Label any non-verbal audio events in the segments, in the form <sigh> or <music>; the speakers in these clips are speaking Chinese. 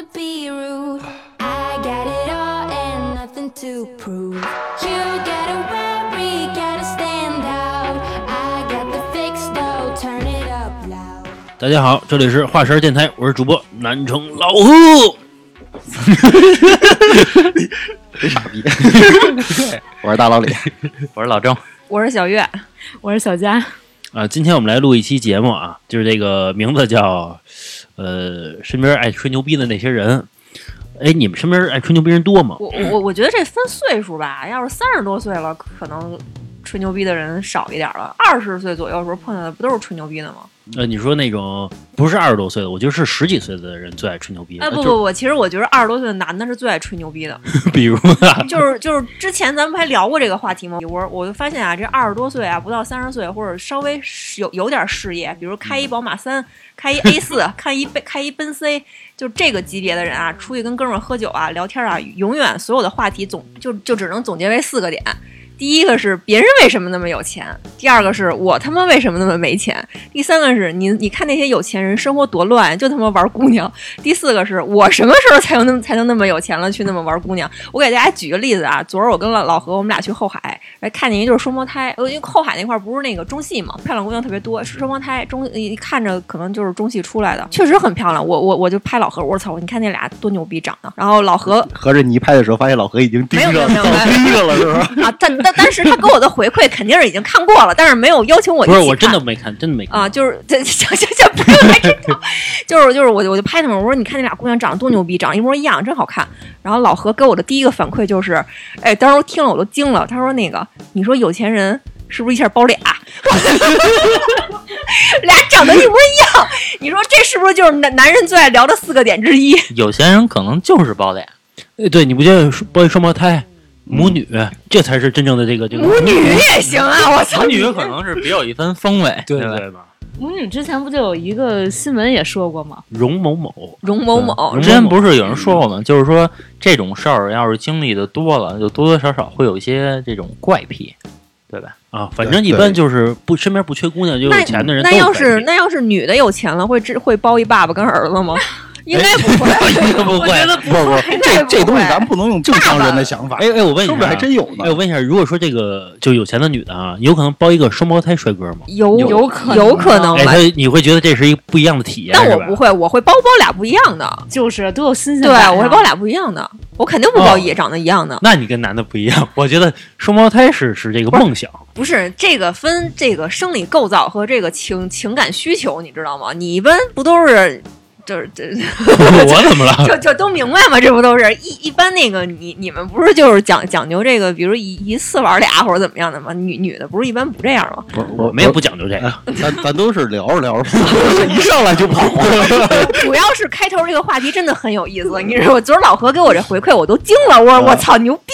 to be rude. I got it all and nothing to prove. You gotta worry, gotta stand out. I got the fix though, turn it up loud. 大家好，这里是华神电台，我是主播南城老贺。傻逼！我是大老李，我是老郑，我是小月，我是小佳。啊，今天我们来录一期节目啊，就是这个名字叫呃，身边爱吹牛逼的那些人。哎，你们身边爱吹牛逼人多吗？我我我觉得这分岁数吧，要是三十多岁了，可能吹牛逼的人少一点了。二十岁左右时候碰见的不都是吹牛逼的吗？呃，你说那种不是二十多岁的，我觉得是十几岁的人最爱吹牛逼。哎，不不不，其实我觉得二十多岁的男的是最爱吹牛逼的。<laughs> 比如啊，<laughs> 就是就是之前咱们还聊过这个话题吗？我我就发现啊，这二十多岁啊，不到三十岁，或者稍微有有点事业，比如开一宝马三，开一 A 四，开一奔开一奔 C，就这个级别的人啊，出去跟哥们儿喝酒啊、聊天啊，永远所有的话题总就就只能总结为四个点。第一个是别人为什么那么有钱，第二个是我他妈为什么那么没钱，第三个是你你看那些有钱人生活多乱，就他妈玩姑娘，第四个是我什么时候才能那么才能那么有钱了，去那么玩姑娘？我给大家举个例子啊，昨儿我跟老老何我们俩去后海，哎，看见一对双胞胎，呃因为后海那块儿不是那个中戏嘛，漂亮姑娘特别多，是双胞胎，中一看着可能就是中戏出来的，确实很漂亮。我我我就拍老何，我说操，你看那俩多牛逼长得。然后老何合着你一拍的时候，发现老何已经盯没有上没有没有没有盯上了，是吧？啊，但但但是他给我的回馈肯定是已经看过了，但是没有邀请我一起不是我真的没看，真的没看啊，就是这 <laughs> 行行行，不用来这套，就是就是我就我就拍他们，我说你看那俩姑娘长得多牛逼，长得一模一样，真好看。然后老何给我的第一个反馈就是，哎，当时我听了我都惊了，他说那个你说有钱人是不是一下包俩？<laughs> 俩长得一模一样，你说这是不是就是男男人最爱聊的四个点之一？有钱人可能就是包俩，哎，对，你不觉得包一双胞胎母女，这才是真正的这个这个母女也行啊，我操！<laughs> 母女可能是别有一番风味，吧？对对吧？母女之前不就有一个新闻也说过吗？容某某，容某某之前不是有人说过吗？就是说这种事儿要是经历的多了，就多多少少会有一些这种怪癖，对吧？啊，反正一般就是不身边不缺姑娘就有钱的人都那要是那要是女的有钱了，会只会包一爸爸跟儿子吗？应该不会，<laughs> 不会我觉得不不，应该不这这东西会咱不能用正常人的想法。哎哎，我问一下啊，说不定还真有呢哎，我问一下，如果说这个就有钱的女的啊，有可能包一个双胞胎帅哥吗？有有可能有可能哎，他，你会觉得这是一个不一样的体验，但我不会，我会包包俩不一样的。就是都有新鲜对，感对。我会包俩不一样的，我肯定不包也长得一样的。那你跟男的不一样，我觉得双胞胎是是这个梦想。不是这个分这个生理构造和这个情情感需求，你知道吗？你一般不都是就是这 <laughs> 我怎么了？就就都明白吗？这不都是一一般那个你你们不是就是讲讲究这个，比如一一次玩俩或者怎么样的吗？女女的不是一般不这样吗？不是我们也不讲究这个。<laughs> 哎咱咱都是聊着聊着，<laughs> 一上来就跑。主要是开头这个话题真的很有意思，你知道吗？昨儿老何给我这回馈，我都惊了，我说我操牛逼！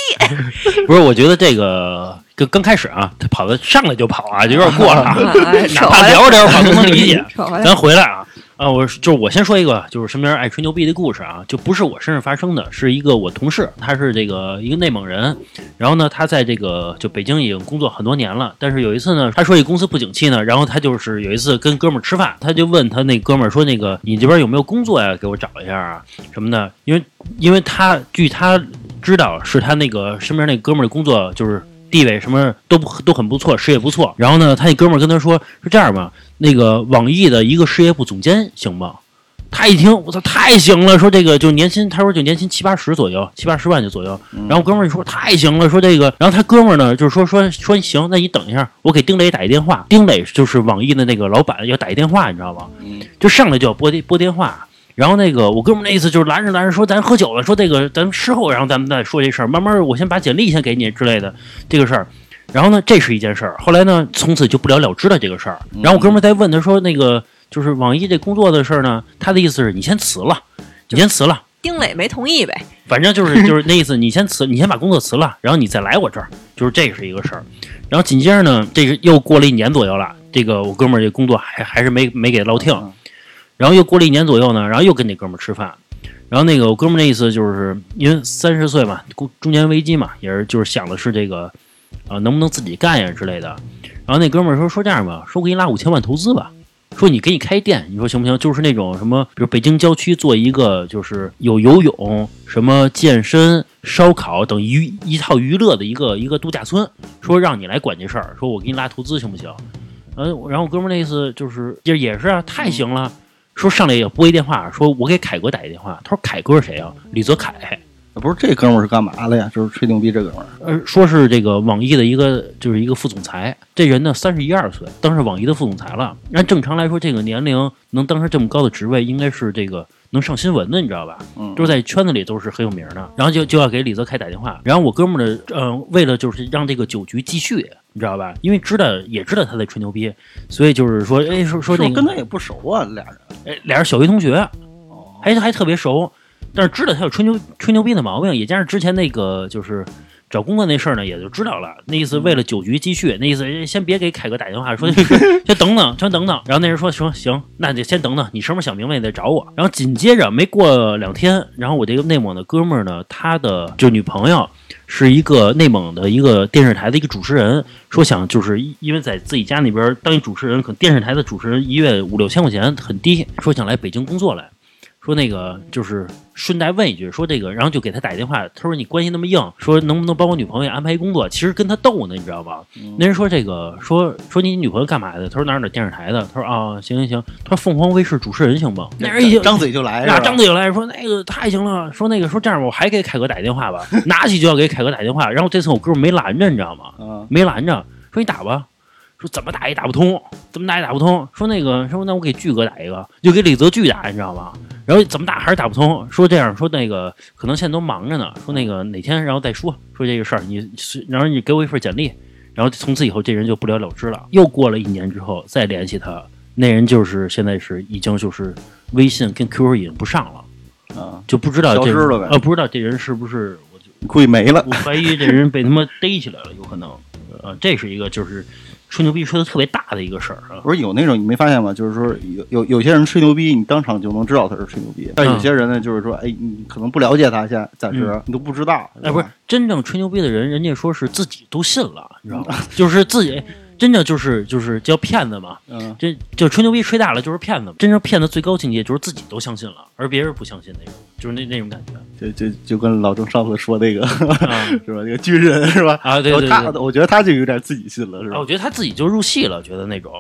不是，我觉得这个刚刚开始啊，他跑的上来就跑啊，就有点过了啊。哎哪怕聊着聊着跑都能理解。咱回来啊，啊，我就是我先说一个，就是身边爱吹牛逼的故事啊，就不是我身上发生的，是一个我同事，他是这个一个内蒙人，然后呢，他在这个就北京已经工作很多年了，但是有一次呢，他说这公司不景气呢，然后他就是有一次跟哥们儿吃饭，他就问他那哥们儿说，那个你这边有没有工作呀？给我找一下啊什么的，因为因为他据他知道是他那个身边那哥们儿的工作就是。地位什么都不都很不错，事业不错。然后呢，他那哥们儿跟他说：“是这样吧，那个网易的一个事业部总监行吗？”他一听，我操，太行了！说这个就年薪，他说就年薪七八十左右，七八十万就左右。然后哥们儿就说太行了，说这个，然后他哥们儿呢就是说说说行，那你等一下，我给丁磊打一电话。丁磊就是网易的那个老板，要打一电话，你知道吗？就上来就要拨电拨电话。然后那个我哥们儿那意思就是拦着拦着说咱喝酒了，说这个咱事后然后咱们再说这事儿，慢慢我先把简历先给你之类的这个事儿。然后呢，这是一件事儿。后来呢，从此就不了了之了这个事儿。然后我哥们儿再问他说，那个就是网易这工作的事儿呢，他的意思是你先辞了，你先辞了，丁磊没同意呗。反正就是就是那意思，你先辞，你先把工作辞了，然后你再来我这儿，就是这是一个事儿。然后紧接着呢，这个又过了一年左右了，这个我哥们儿这工作还还是没没给落听。然后又过了一年左右呢，然后又跟那哥们吃饭，然后那个我哥们那意思就是因为三十岁嘛，中年危机嘛，也是就是想的是这个啊、能不能自己干呀之类的。然后那哥们说说这样吧，说我给你拉五千万投资吧。说你给你开店，你说行不行？就是那种什么，比如北京郊区做一个就是有游泳、什么健身、烧烤等娱一套娱乐的一个一个度假村，说让你来管这事儿，说我给你拉投资行不行？嗯，然后我哥们那意思就是也也是啊，太行了。说上来也拨一电话，说我给凯哥打一电话。他说凯哥是谁啊？李泽楷。不是这哥们儿是干嘛的呀？就是吹牛逼这哥们儿。呃，说是这个网易的一个就是一个副总裁，这人呢三十一二岁，当上网易的副总裁了。按正常来说，这个年龄能当上这么高的职位，应该是这个能上新闻的，你知道吧？嗯，就是在圈子里都是很有名的。然后就就要给李泽楷打电话，然后我哥们儿呢，呃，为了就是让这个酒局继续，你知道吧？因为知道也知道他在吹牛逼，所以就是说，哎，说说那个跟他也不熟啊，俩人。哎，俩人小学同学，哦，还还特别熟，但是知道他有吹牛吹牛逼的毛病，也加上之前那个就是找工作那事儿呢，也就知道了。那意思为了酒局继续，那意思哎先别给凯哥打电话，说 <laughs> 先等等，先等等。然后那人说行行，那就先等等，你什么时候想明白你再找我。然后紧接着没过两天，然后我这个内蒙的哥们儿呢，他的就女朋友。是一个内蒙的一个电视台的一个主持人，说想就是因为在自己家那边当一主持人，可能电视台的主持人一月五六千块钱很低，说想来北京工作来，说那个就是顺带问一句，说这个，然后就给他打电话，他说你关系那么硬，说能不能帮我女朋友安排一工作？其实跟他逗呢，你知道吧？那人说这个，说说你女朋友干嘛的？他说哪儿哪儿电视台的。他说啊，行行行，他说凤凰卫视主持人行不？那人一听张嘴就来，呀，是吧张嘴就来说那个太行了，说那个说这样吧，我还给凯哥打一电话吧，<laughs> 拿起就要给凯哥打电话，然后这次我哥们没拦着，你知道吗？嗯，没拦着，说你打吧，说怎么打也打不通，怎么打也打不通，说那个说那我给巨哥打一个，就给李泽钜打，你知道吗？然后怎么打还是打不通，说这样说那个可能现在都忙着呢，说那个哪天然后再说说这个事儿，你是然后你给我一份简历，然后从此以后这人就不了了之了。又过了一年之后再联系他，那人就是现在是已经就是微信跟 QQ 已经不上了，啊，就不知道这消失了呗呃不知道这人是不是我就 <laughs> 估计没了。我怀疑这人被他妈逮起来了，有可能。呃，这是一个就是吹牛逼吹的特别大的一个事儿啊。不是有那种你没发现吗？就是说有有有些人吹牛逼，你当场就能知道他是吹牛逼；但有些人呢，就是说，哎，你可能不了解他，现在暂时嗯你都不知道。哎，不是真正吹牛逼的人，人家说是自己都信了，你知道吗？<laughs> 就是自己真正就是就是叫骗子嘛。嗯，这就吹牛逼吹大了就是骗子，真正骗子最高境界就是自己都相信了，而别人不相信那种，就是那那种感觉就就就跟老郑上次说那个啊 <laughs> 是吧？那个军人是吧？啊！对对对他我觉得他就有点自己信了，是啊，吧我？觉得他自己就入戏了，觉得那种。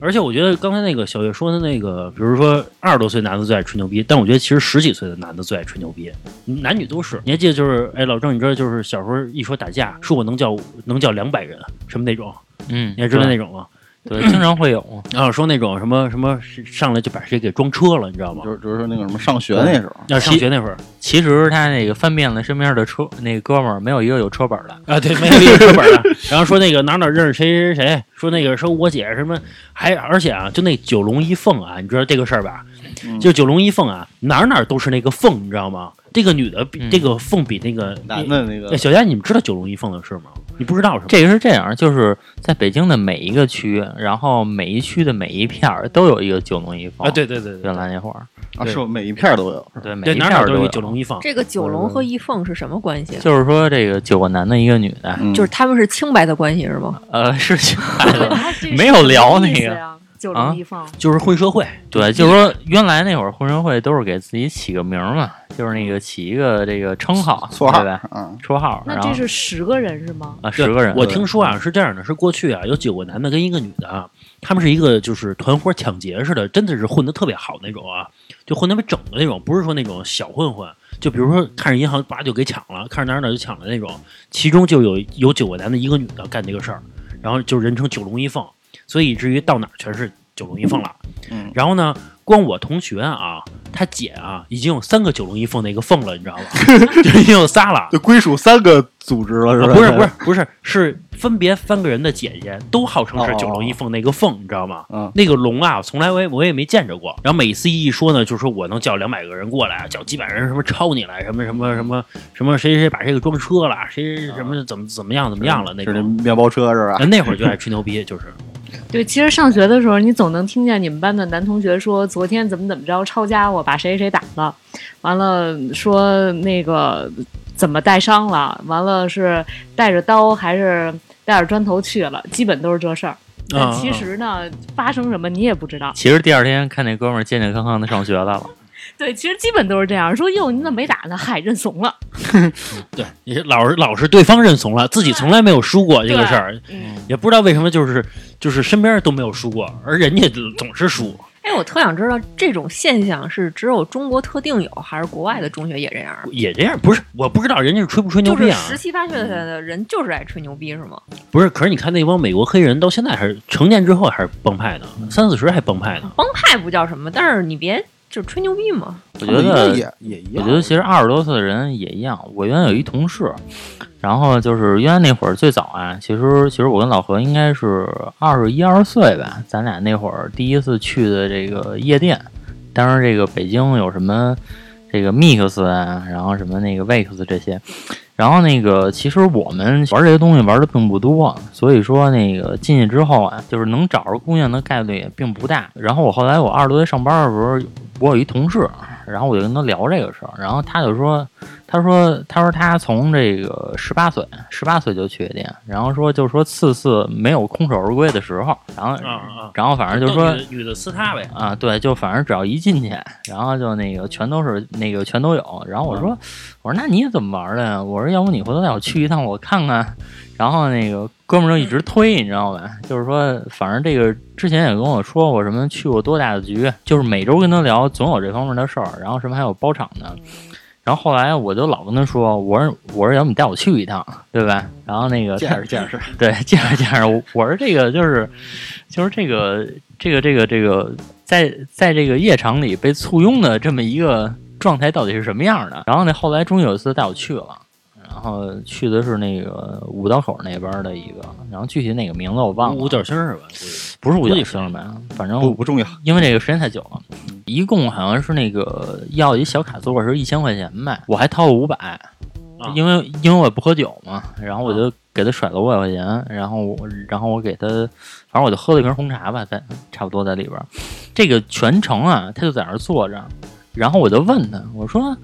而且我觉得刚才那个小月说的那个，比如说二十多岁男的最爱吹牛逼，但我觉得其实十几岁的男的最爱吹牛逼，男女都是。你还记得就是，哎，老郑，你知道就是小时候一说打架，说我能叫能叫两百人，什么那种，嗯，你还知道那种吗？对，经常会有。然后说那种什么什么上来就把谁给装车了，你知道吗就？是就是说那个什么上学那时候，要上学那会儿其实他那个翻遍了身边的车，那个哥们儿没有一个有车本的。啊，对，没有一个车本的。然后说那个哪哪认识谁谁谁，说那个说我姐什么，还而且啊，就那九龙一凤啊，你知道这个事儿吧？嗯就九龙一凤啊，哪儿哪儿都是那个凤，你知道吗？这个女的比、嗯这个凤比那个男的那个哎，小佳，你们知道九龙一凤的事吗？你不知道是吗？这个是这样，就是在北京的每一个区，然后每一区的每一片儿都有一个九龙一凤。啊，对对对对原来那会儿，啊，是每一片都有，对每，一片儿都有九龙一凤。这个九龙和一凤是什么关系？就是说这个九个男的，一个女的，嗯就是他们是清白的关系是吗？呃，是清白的。没有聊那个九龙一凤。就是混社会，对，就是说原来那会儿混社会都是给自己起个名儿嘛，就是那个起一个这个称号，绰号对吧？嗯，绰号，然后那这是十个人是吗？啊十个人，我听说啊是这样的，是过去啊有九个男的跟一个女的啊，他们是一个就是团伙抢劫似的，真的是混的特别好那种啊，就混得特别整的那种，不是说那种小混混。就比如说看着银行叭就给抢了，看着哪儿哪儿就抢了那种，其中就有有九个男的，一个女的干这个事儿，然后就人称九龙一凤，所以以至于到哪儿全是九龙一凤了。嗯然后呢，光我同学啊，他姐啊，已经有三个九龙一凤那个凤了，你知道吗？<laughs> 就已经有仨了。<laughs> 就归属三个组织了，是吧？啊不是不是不是，是分别三个人的姐姐都号称是九龙一凤那个凤，你知道吗？嗯那个龙啊，从来我也我也没见着过。然后每次一说呢，就说我能叫两百个人过来，叫几百人什么抄你来，什么什么什么什么谁谁谁把这个装车了，谁谁什么怎么怎么样怎么样了那是那种。面包车是吧？那会儿就爱吹牛逼，就是对，其实上学的时候，你总能听见你们班的男同学说，昨天怎么怎么着抄家伙，把谁谁打了，完了说那个怎么带伤了，完了是带着刀还是带着砖头去了，基本都是这事儿。但其实呢，发生什么你也不知道。其实第二天看那哥们儿健健康康的上学来了，<laughs> 对，其实基本都是这样。说哟，你怎么没打呢？嗨，认怂了。<laughs> 对，你是老是老是对方认怂了，自己从来没有输过这个事儿，嗯，也不知道为什么就是就是身边都没有输过，而人家总是输。哎，我特想知道这种现象是只有中国特定有，还是国外的中学也这样？也这样，不是我不知道人家是吹不吹牛逼啊？就是十七八岁的人就是爱吹牛逼是吗？不是，可是你看那帮美国黑人到现在还是成年之后还是帮派呢，三四十还帮派呢。帮派不叫什么，但是你别就是吹牛逼嘛。我觉得也也一样。我觉得其实二十多岁的人也一样。我原来有一同事，然后就是原来那会儿最早啊，其实其实我跟老何应该是二十一二岁吧，咱俩那会儿第一次去的这个夜店，当时这个北京有什么这个 Mix 啊，然后什么那个 Wex 这些。然后那个，其实我们玩这些东西玩的并不多，所以说那个进去之后啊，就是能找着姑娘的概率也并不大。然后我后来我二十多岁上班的时候，我有一同事，然后我就跟他聊这个事儿，然后他就说，他说他说他从这个十八岁，十八岁就去夜店，然后说就是说次次没有空手而归的时候，然后啊啊，然后反正就是说女的女的撕他呗。啊，对，就反正只要一进去，然后就那个全都是那个全都有。然后我说，我说那你怎么玩的呀？我说要不你回头带我去一趟，我看看。然后那个哥们儿就一直推，你知道吧？就是说，反正这个之前也跟我说过什么去过多大的局，就是每周跟他聊，总有这方面的事儿。然后什么还有包场的。然后后来我就老跟他说，我说我说要不你带我去一趟，对吧？然后那个见识见识，对，<laughs> 见识见识。我我说这个就是，就是这个这个这个这个，在在这个夜场里被簇拥的这么一个状态到底是什么样的？然后呢，后来终于有一次带我去了，然后去的是那个五道口那边的一个，然后具体哪个名字我忘了，五角星是吧？不是五角星吧？反正不不重要。因为这个时间太久了，一共好像是那个要一小卡座是一千块钱呗，我还掏了五百，因为因为我也不喝酒嘛，然后我就给他甩了五百块钱，然后我然后我给他，反正我就喝了一瓶红茶吧，在差不多在里边，这个全程啊，他就在那儿坐着，然后我就问他，我说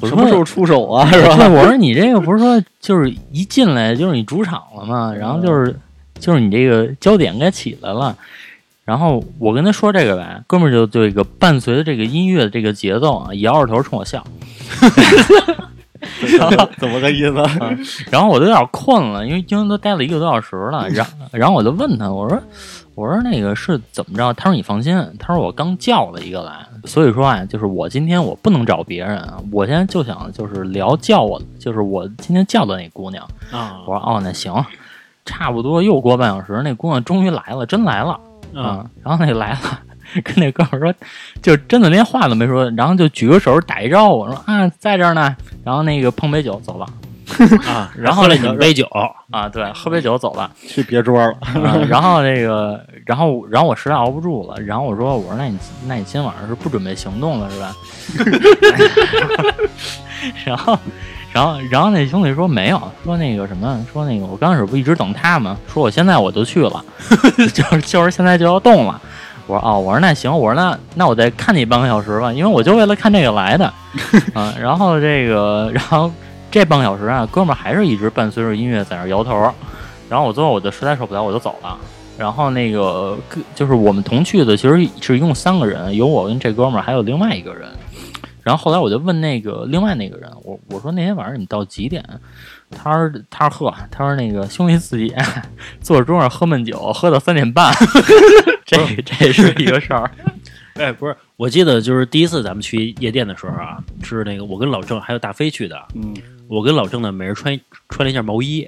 我说什么时候出手啊？<laughs> 是吧？对，我说你这个不是说就是一进来就是你主场了吗？然后就是就是你这个焦点该起来了。然后我跟他说这个呗，哥们儿就这个伴随着这个音乐的这个节奏啊，摇着头冲我笑，<laughs> 怎么个意思？<laughs> 然后我都有点困了，因为今天都待了一个多小时了。然然后我就问他，我说我说那个是怎么着？他说你放心，他说我刚叫了一个来，所以说啊，就是我今天我不能找别人，我现在就想就是聊叫我，就是我今天叫的那姑娘。啊我说哦，那行，差不多又过半小时，那姑娘终于来了，真来了啊啊！然后那来了，跟那哥们说，就真的连话都没说，然后就举个手打一招呼，说啊在这儿呢，然后那个碰杯酒走了啊！<laughs> 然后喝了那个你杯酒，啊，对，喝杯酒走了。去别桌了。啊然后这个，然后然后我实在熬不住了，然后我说我说那你那你今晚上是不准备行动了是吧？<laughs> 然后然后然后那兄弟说没有，说那个什么，说那个我刚开始不一直等他吗？说我现在我就去了，<laughs> 就是就是现在就要动了。我说哦，我说那行，我说那那我再看你半个小时吧，因为我就为了看这个来的啊。然后这个然后这半个小时啊，哥们儿还是一直伴随着音乐在那儿摇头。然后我最后我就实在受不了，我就走了。然后那个跟就是我们同去的，其实是一共三个人，有我跟这哥们儿，还有另外一个人。然后后来我就问那个另外那个人，我我说那天晚上你们到几点？他说他说呵，他说那个兄弟自己坐桌上喝闷酒，喝到三点半，<laughs> 这这是一个事儿。<laughs> 哎，不是，我记得就是第一次咱们去夜店的时候啊，是那个我跟老郑还有大飞去的。嗯，我跟老郑呢，每人穿穿了一件毛衣，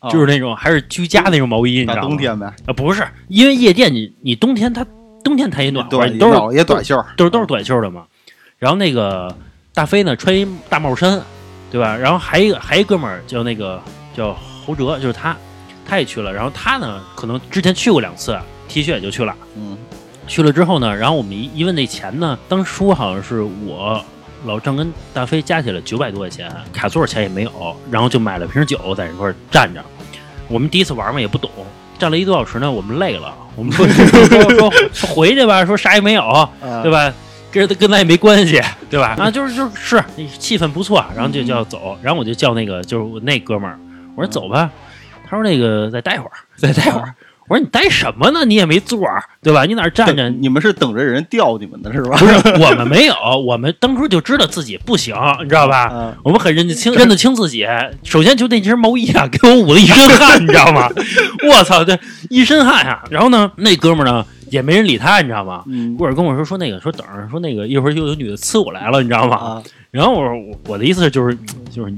哦就是那种还是居家那种毛衣，你知大道吗？冬天呗，啊，不是，因为夜店你你冬天它冬天它也暖和，对，你都是老也短袖，都是都是短袖的嘛。然后那个大飞呢穿一大帽衫，对吧？然后还一个还一哥们儿叫那个叫侯哲，就是他，他也去了。然后他呢可能之前去过两次，T 恤也就去了。嗯，去了之后呢，然后我们一一问那钱呢，当初好像是我老郑跟大飞加起来九百多块钱，卡座钱也没有，然后就买了瓶酒在一块儿站着。我们第一次玩嘛也不懂，站了一个多小时呢，我们累了，我们说 <laughs> 说说说回去吧，说啥也没有，啊对吧？跟跟咱也没关系，对吧？啊，就是就是是气氛不错，然后就就要走，然后我就叫那个就是我那哥们儿，我说走吧，他说那个再待会儿，再待会儿。我说你待什么呢？你也没座儿，对吧？你哪儿站着？你们是等着人吊你们的是吧？不是，<laughs> 我们没有，我们当初就知道自己不行，你知道吧？啊，我们很认得清，认得清自己。首先就那身毛衣啊，给我捂了一身汗，你知道吗？<laughs> 我操，这一身汗啊！然后呢，那哥们儿呢也没人理他，你知道吗？嗯过会儿跟我说说那个说等着说那个一会儿又有女的呲我来了，你知道吗？啊，然后我说我我的意思就是就是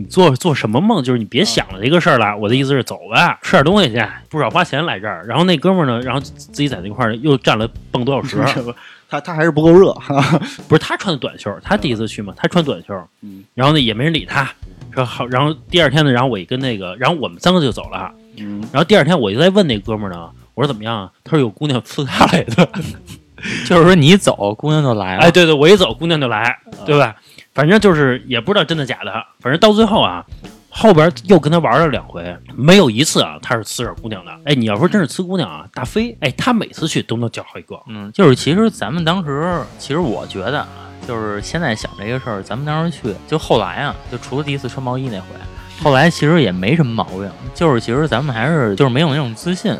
你你做做什么梦？就是你别想了这个事儿了。我的意思是走吧，吃点东西去，不少花钱来这儿。然后那哥们儿呢，然后自己在那块儿又站了蹦多小时。<laughs> 他他还是不够热，<laughs> 不是他穿的短袖，他第一次去嘛，他穿短袖，嗯然后呢也没人理他，说好，然后第二天呢，然后我一跟那个，然后我们三个就走了，嗯，然后第二天我就在问那哥们儿呢，我说怎么样啊？他说有姑娘呲他来的，<laughs> 就是说你一走，姑娘就来了。哎，对对，我一走姑娘就来，对吧？反正就是也不知道真的假的，反正到最后啊。后边又跟他玩了两回，没有一次啊，他是呲着姑娘的。哎，你要说真是呲姑娘啊，大飞，哎，他每次去都能叫好一个。嗯，就是其实咱们当时，其实我觉得啊，就是现在想这个事儿，咱们当时去，就后来啊，就除了第一次穿毛衣那回，后来其实也没什么毛病，就是其实咱们还是就是没有那种自信，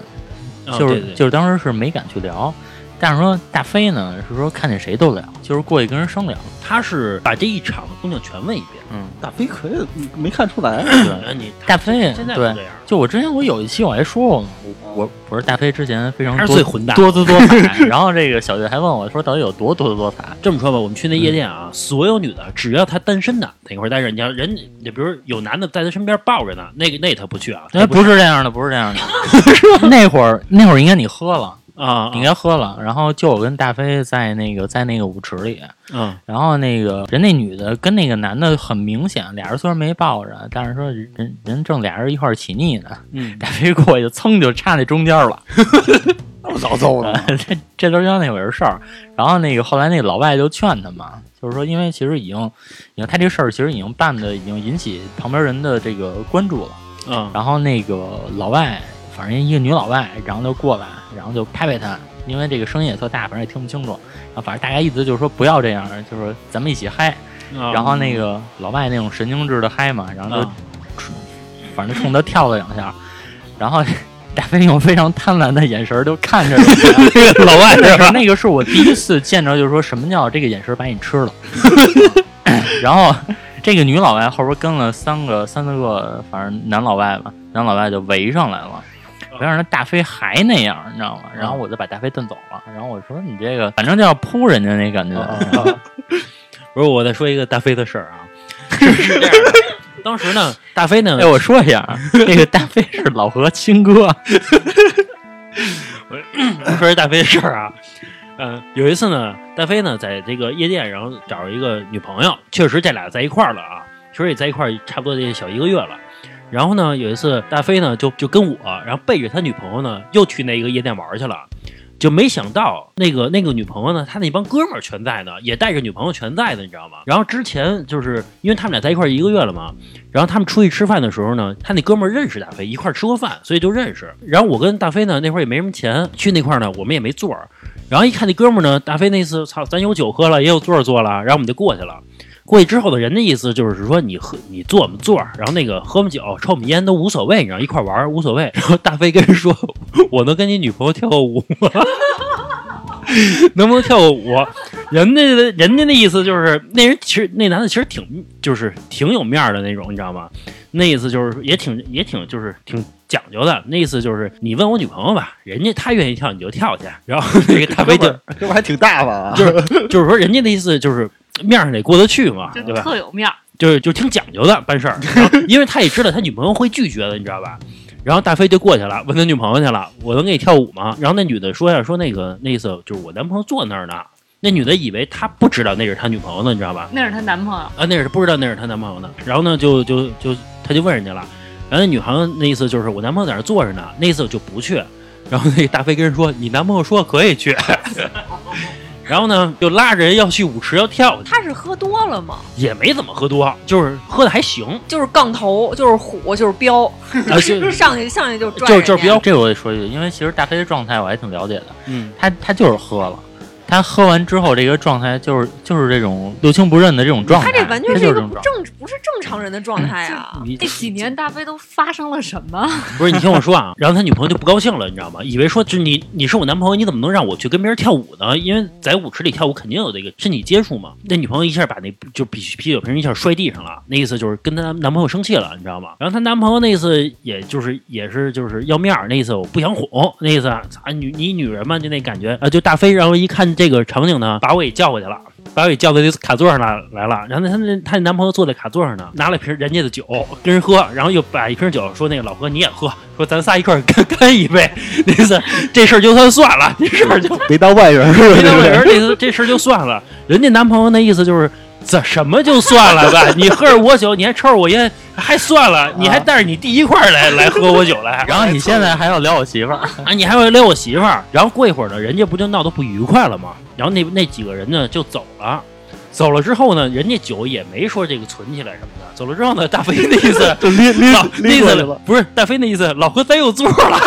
就是、啊对对就是当时是没敢去聊。但是说大飞呢，是说看见谁都聊，就是过去跟人商量。他是把这一场的姑娘全问一遍。嗯，大飞可以没看出来，<clears throat> 对，你大飞对现在不这样，就我之前我有一期我还说过嘛，我我我说大飞之前非常多最混蛋多姿多彩，<laughs> 然后这个小月还问我说到底有多多姿多彩？这么说吧，我们去那夜店啊，所有女的只要她单身的，在一块儿待着，你要人，你比如有男的在她身边抱着呢，那个那她不去啊，哎，不是这样的，不是这样的。<laughs> 那会儿那会儿应该你喝了，啊，应该喝了。然后就我跟大飞在那个在那个舞池里，嗯然后那个人那女的跟那个男的很明显，俩人虽然没抱着，但是说人人正俩人一块儿起腻呢，嗯，大飞过去蹭就插那中间了。<laughs> 那么早揍的？这 <laughs> 这都是那回事儿。然后那个后来那老外就劝他嘛，就是说，因为其实已经，已经他这事儿其实已经办的已经引起旁边人的这个关注了。嗯然后那个老外，反正一个女老外，然后就过来，然后就拍拍他，因为这个声音也特大，反正也听不清楚。然后反正大家意思就是说不要这样，就是说咱们一起嗨。啊然后那个老外那种神经质的嗨嘛，然后就啊反正冲他跳了两下，然后 <laughs> 大飞用非常贪婪的眼神儿就看着 <laughs> 那个老外，是吧？那个是我第一次见着，就是说什么叫这个眼神把你吃了。<laughs> 然后这个女老外后边跟了三个、三四个，反正男老外吧，男老外就围上来了。围上来，大飞还那样，你知道吗？然后我就把大飞蹬走了。然后我说：“你这个，反正就要扑人家那感觉。<laughs> <laughs> 不是，我再说一个大飞的事儿啊，<laughs> 是是这样的，当时呢，大飞呢哎，，我说一下，那个大飞是老何亲哥。说一大飞的事儿啊。嗯，有一次呢，大飞呢在这个夜店，然后找着一个女朋友，确实这俩在一块儿了啊，确实也在一块儿差不多得小一个月了。然后呢，有一次大飞呢就就跟我，然后背着他女朋友呢又去那一个夜店玩去了，就没想到那个那个女朋友呢，他那帮哥们儿全在呢，也带着女朋友全在呢，你知道吗？然后之前就是因为他们俩在一块一个月了嘛，然后他们出去吃饭的时候呢，他那哥们儿认识大飞，一块吃过饭，所以就认识。然后我跟大飞呢那会儿也没什么钱，去那块儿呢我们也没座儿。然后一看那哥们儿呢，大飞那次操，咱有酒喝了，也有座儿坐了，然后我们就过去了。过去之后的人的意思就是说，你喝你坐我们座，然后那个喝我们酒、抽我们烟都无所谓，你知道一块玩无所谓。然后大飞跟人说：“我能跟你女朋友跳个舞吗？<laughs> 能不能跳个舞？”人家的人家的意思就是，那人其实那男的其实挺就是挺有面的那种，你知道吗？那意思就是也挺也挺就是挺讲究的。那意思就是你问我女朋友吧，人家她愿意跳你就跳去。然后 <laughs> 那个大飞就这不还挺大方啊？<laughs> 就是就是说人家的意思就是面上得过得去嘛，就对吧？特有面儿。就是就挺讲究的办事儿，因为他也知道他女朋友会拒绝的，你知道吧？然后大飞就过去了，问他女朋友去了，我能给你跳舞吗？然后那女的说呀，说那个那意思就是我男朋友坐那儿呢。那女的以为他不知道那是他女朋友呢，你知道吧？那是她男朋友，啊，那是不知道那是她男朋友呢。然后呢，就就就他就问人家了，然后那女孩子那意思就是我男朋友在那坐着呢，那意思就不去。然后那个大飞跟人说，你男朋友说可以去，<laughs> 然后呢就拉着人要去舞池要跳去，他是喝多了吗？也没怎么喝多，就是喝的还行，就是杠头，就是虎，就是彪，啊就 <laughs> 上去上去就就就是彪这个我得说一句，因为其实大飞的状态我还挺了解的，嗯他他就是喝了，他喝完之后这个状态就是就是这种六亲不认的这种状态，他这完全是一个。不正不是正常人的状态啊！这几年大飞都发生了什么？<laughs> 不是你听我说啊，然后他女朋友就不高兴了，你知道吗？以为说就是你你是我男朋友，你怎么能让我去跟别人跳舞呢？因为在舞池里跳舞肯定有这个身体接触嘛。那女朋友一下把那就啤啤酒瓶一下摔地上了，那意思就是跟她男朋友生气了，你知道吗？然后她男朋友那意思也就是也是就是要面儿，那意思我不想哄，那意思啊女你女人嘛就那感觉啊，就大飞，然后一看这个场景呢，把我给叫过去了。把我给叫到这卡座上来来了，然后她那她男朋友坐在卡座上呢，拿了瓶人家的酒跟人喝，然后又把一瓶酒说那个老何你也喝，说咱仨一块 <laughs> 干干一杯，那意思这事儿就算算了，这事儿就没当外人是没当外？人，这次这事儿就算了。人家男朋友那意思就是，这什么就算了吧？你喝着我酒，你还抽着我烟，还算了，你还带着你弟一块儿来来喝我酒来，<laughs> 然后你现在还要撩我媳妇儿，啊，你还要撩我媳妇儿，然后过一会儿呢，人家不就闹得不愉快了吗？然后那那几个人呢就走了。走了之后呢，人家酒也没说这个存起来什么的。走了之后呢，大飞那意思 <laughs> 就拎拎老那意思拎过去了。不是大飞那意思，老哥咱有座了，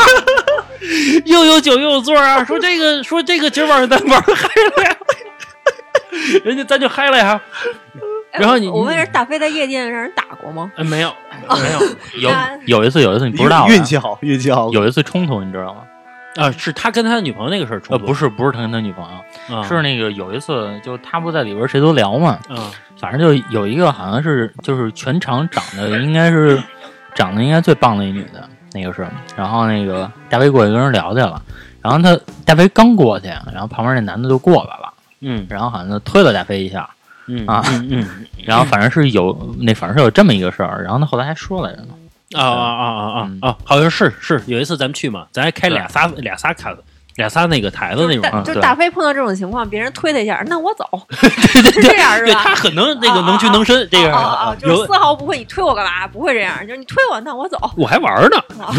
<laughs> 又有酒又有座啊！说这个说这个今儿晚上咱玩嗨了呀，<laughs> 人家咱就嗨了呀。哎然后你我我问一下，大飞在夜店让人打过吗？哎，没有没 <laughs> 有有有一次有一次你不知道的运气好，运气好。有一次冲突，你知道吗？啊，是他跟他女朋友那个事儿冲呃，突，不是不是他跟他女朋友，啊是那个有一次就他不在里边谁都聊嘛，嗯反正就有一个好像是就是全场长得应该是长得应该最棒的一女的，那个是，然后那个大飞过去跟人聊去了，然后他大飞刚过去，然后旁边那男的就过来了，嗯。然后好像推了大飞一下，嗯啊。嗯嗯。<laughs> 然后反正是有那反正是有这么一个事儿，然后他后来还说来着呢，啊啊啊啊啊嗯啊，好像是是有一次咱们去嘛，咱还开俩仨俩仨卡俩仨那个台子那种就对大飞碰到这种情况，别人推他一下，那我走，<laughs> 是这样是吧？对他很能那个能屈能伸，这个就是丝毫不会，你推我干嘛？不会这样，就是你推我，那我走。我还玩呢，啊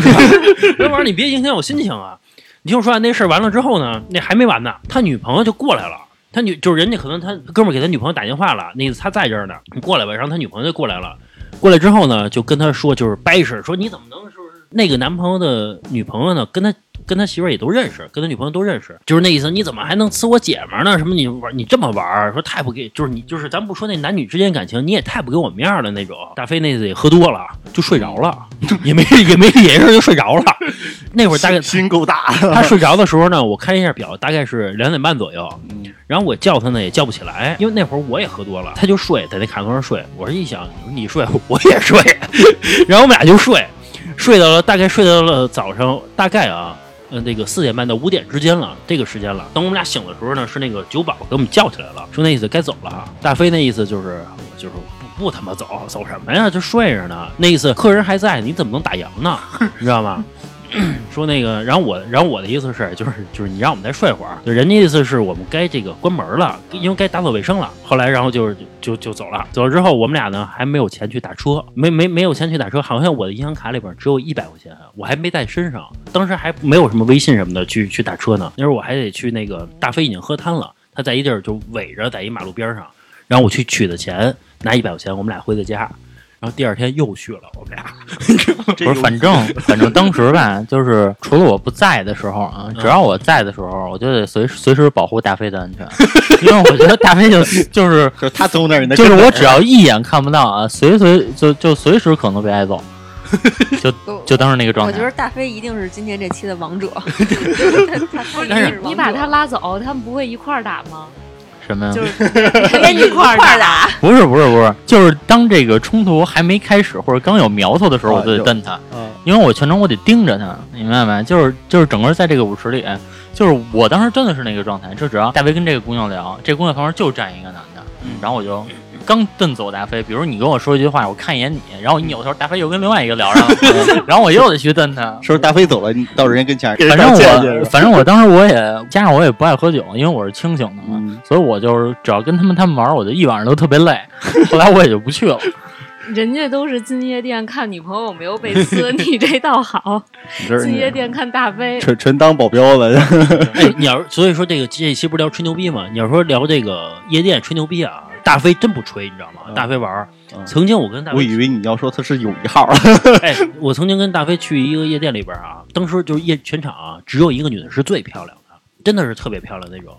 这玩意儿你别影响我心情啊！你听我说完那事儿完了之后呢，那还没完呢，他女朋友就过来了。他女就是人家可能他哥们给他女朋友打电话了，那个他在这儿呢，你过来吧。然后他女朋友就过来了，过来之后呢，就跟他说就是掰扯，说你怎么能说那个男朋友的女朋友呢？跟他跟他媳妇儿也都认识，跟他女朋友都认识，就是那意思。你怎么还能呲我姐们儿呢？什么你玩你这么玩儿？说太不给，就是你就是咱不说那男女之间感情，你也太不给我面儿了那种。大飞那次也喝多了，就睡着了，<laughs> 也没也没也是就睡着了。<laughs> 那会儿大概心够大，他睡着的时候呢，我看一下表，大概是两点半左右。嗯然后我叫他呢，也叫不起来，因为那会儿我也喝多了，他就睡在那卡座上睡。我是一想，你睡我也睡，<laughs> 然后我们俩就睡，睡到了大概睡到了早上，大概啊，呃，那个四点半到五点之间了，这个时间了。等我们俩醒的时候呢，是那个酒保给我们叫起来了，说那意思该走了。大飞那意思就是就是不不他妈走，走什么呀？就睡着呢。那意思客人还在，你怎么能打烊呢？你知道吗？<clears throat> 说那个，然后我，然后我的意思是，就是就是你让我们再睡会儿，就人家意思是我们该这个关门了，因为该打扫卫生了。后来，然后就是就就走了，走了之后，我们俩呢还没有钱去打车，没没没有钱去打车，好像我的银行卡里边只有一百块钱，我还没带身上，当时还没有什么微信什么的去去打车呢，那时候我还得去那个大飞已经喝瘫了，他在一地儿就围着在一马路边上，然后我去取的钱，拿一百块钱，我们俩回的家。然后第二天又去了，我们俩。<laughs> 不是，反正反正当时吧，就是除了我不在的时候啊，只要我在的时候，我就得随时随时保护大飞的安全，<laughs> 因为我觉得大飞就 <laughs> 就是就是他走那儿，就是我只要一眼看不到啊，随随就就随时可能被挨揍，就就当时那个状态我觉得。大飞一定是今天这期的王者，他他他一定是王者你把他拉走，他们不会一块儿打吗？什么呀？就是跟你一块儿打，不是不是不是，就是当这个冲突还没开始或者刚有苗头的时候，啊我就得就蹬他，啊。因为我全程我得盯着他，明白没？就是就是整个在这个舞池里，就是我当时真的是那个状态，就只要大飞跟这个姑娘聊，这姑娘旁边就站一个男的，然后我就刚瞪走大飞，比如你跟我说一句话，我看一眼你，然后我一扭头，大飞又跟另外一个聊上了，<laughs> 然后我又得去瞪他。是不是大飞走了，你到人家跟前，反正我，反正我当时我也加上我也不爱喝酒，因为我是清醒的嘛，嗯所以我就是只要跟他们他们玩，我就一晚上都特别累。后来我也就不去了。<laughs> 人家都是进夜店看女朋友有没有被撕，你这倒好，<laughs> 是进夜店看大飞。纯纯当保镖了，哎，你要是所以说这个这一期不是聊吹牛逼吗？你要说聊这个夜店吹牛逼啊，大飞真不吹，你知道吗？嗯大飞玩曾经我跟大飞，我以为你要说他是有一号，<laughs> 哎，我曾经跟大飞去一个夜店里边啊，当时就是夜全场啊，只有一个女的是最漂亮的，真的是特别漂亮那种。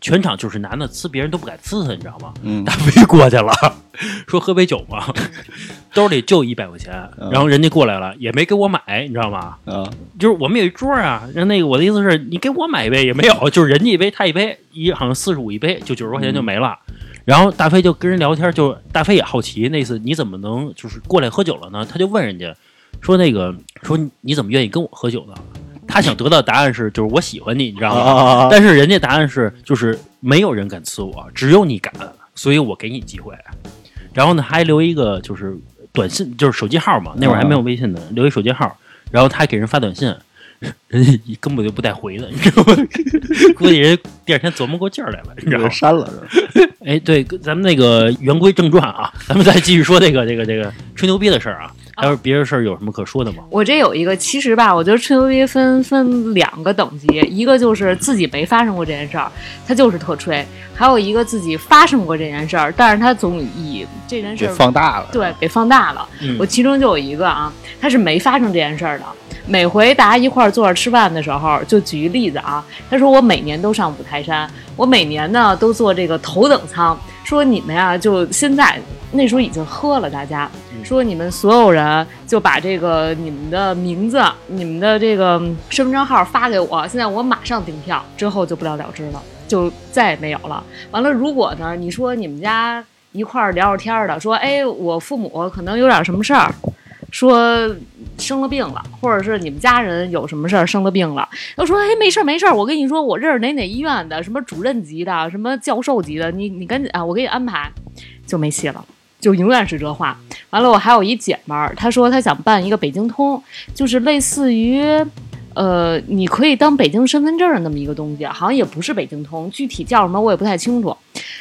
全场就是男的呲别人都不敢呲他，你知道吗？嗯大飞过去了，<laughs> 说喝杯酒嘛，<laughs> 兜里就一百块钱，嗯然后人家过来了，也没给我买，你知道吗？啊，就是我们有一桌啊，人那个我的意思是你给我买一杯也没有，就是人家一杯他一杯，一好像四十五一杯，就九十块钱就没了。然后大飞就跟人聊天，就大飞也好奇，那次你怎么能就是过来喝酒了呢？他就问人家说那个说你怎么愿意跟我喝酒呢？他想得到答案是就是我喜欢你，你知道吗？啊但是人家答案是就是没有人敢呲我，只有你敢，所以我给你机会。然后呢，还留一个就是短信，就是手机号嘛，那会儿还没有微信呢，留一手机号，然后他还给人发短信，<laughs> 人家根本就不带回的，你知道吗？估计人第二天琢磨过劲儿来了，你知道吗？删了是吧？哎，对，咱们那个言归正传啊，咱们再继续说这个这个这个吹牛逼的事儿啊。还有别的事儿有什么可说的吗？我这有一个，其实吧，我觉得吹牛逼分分两个等级，一个就是自己没发生过这件事儿，他就是特吹；还有一个自己发生过这件事儿，但是他总以这件事儿放大了，对给放大了。嗯我其中就有一个啊，他是没发生这件事儿的。每回大家一块儿坐着吃饭的时候，就举一例子啊，他说我每年都上五台山，我每年呢都坐这个头等舱。说你们呀，就现在那时候已经喝了，大家说你们所有人就把这个你们的名字、你们的这个身份证号发给我，现在我马上订票，之后就不了了之了，就再也没有了。完了，如果呢，你说你们家一块儿聊着天儿的，说哎，我父母可能有点什么事儿。说生了病了，或者是你们家人有什么事儿生了病了，要说哎没事儿没事儿，我跟你说我认识哪哪医院的什么主任级的，什么教授级的，你你赶紧啊，我给你安排，就没戏了。就永远是这话。完了，我还有一姐们儿，她说她想办一个北京通，就是类似于，呃，你可以当北京身份证的那么一个东西，好像也不是北京通，具体叫什么我也不太清楚。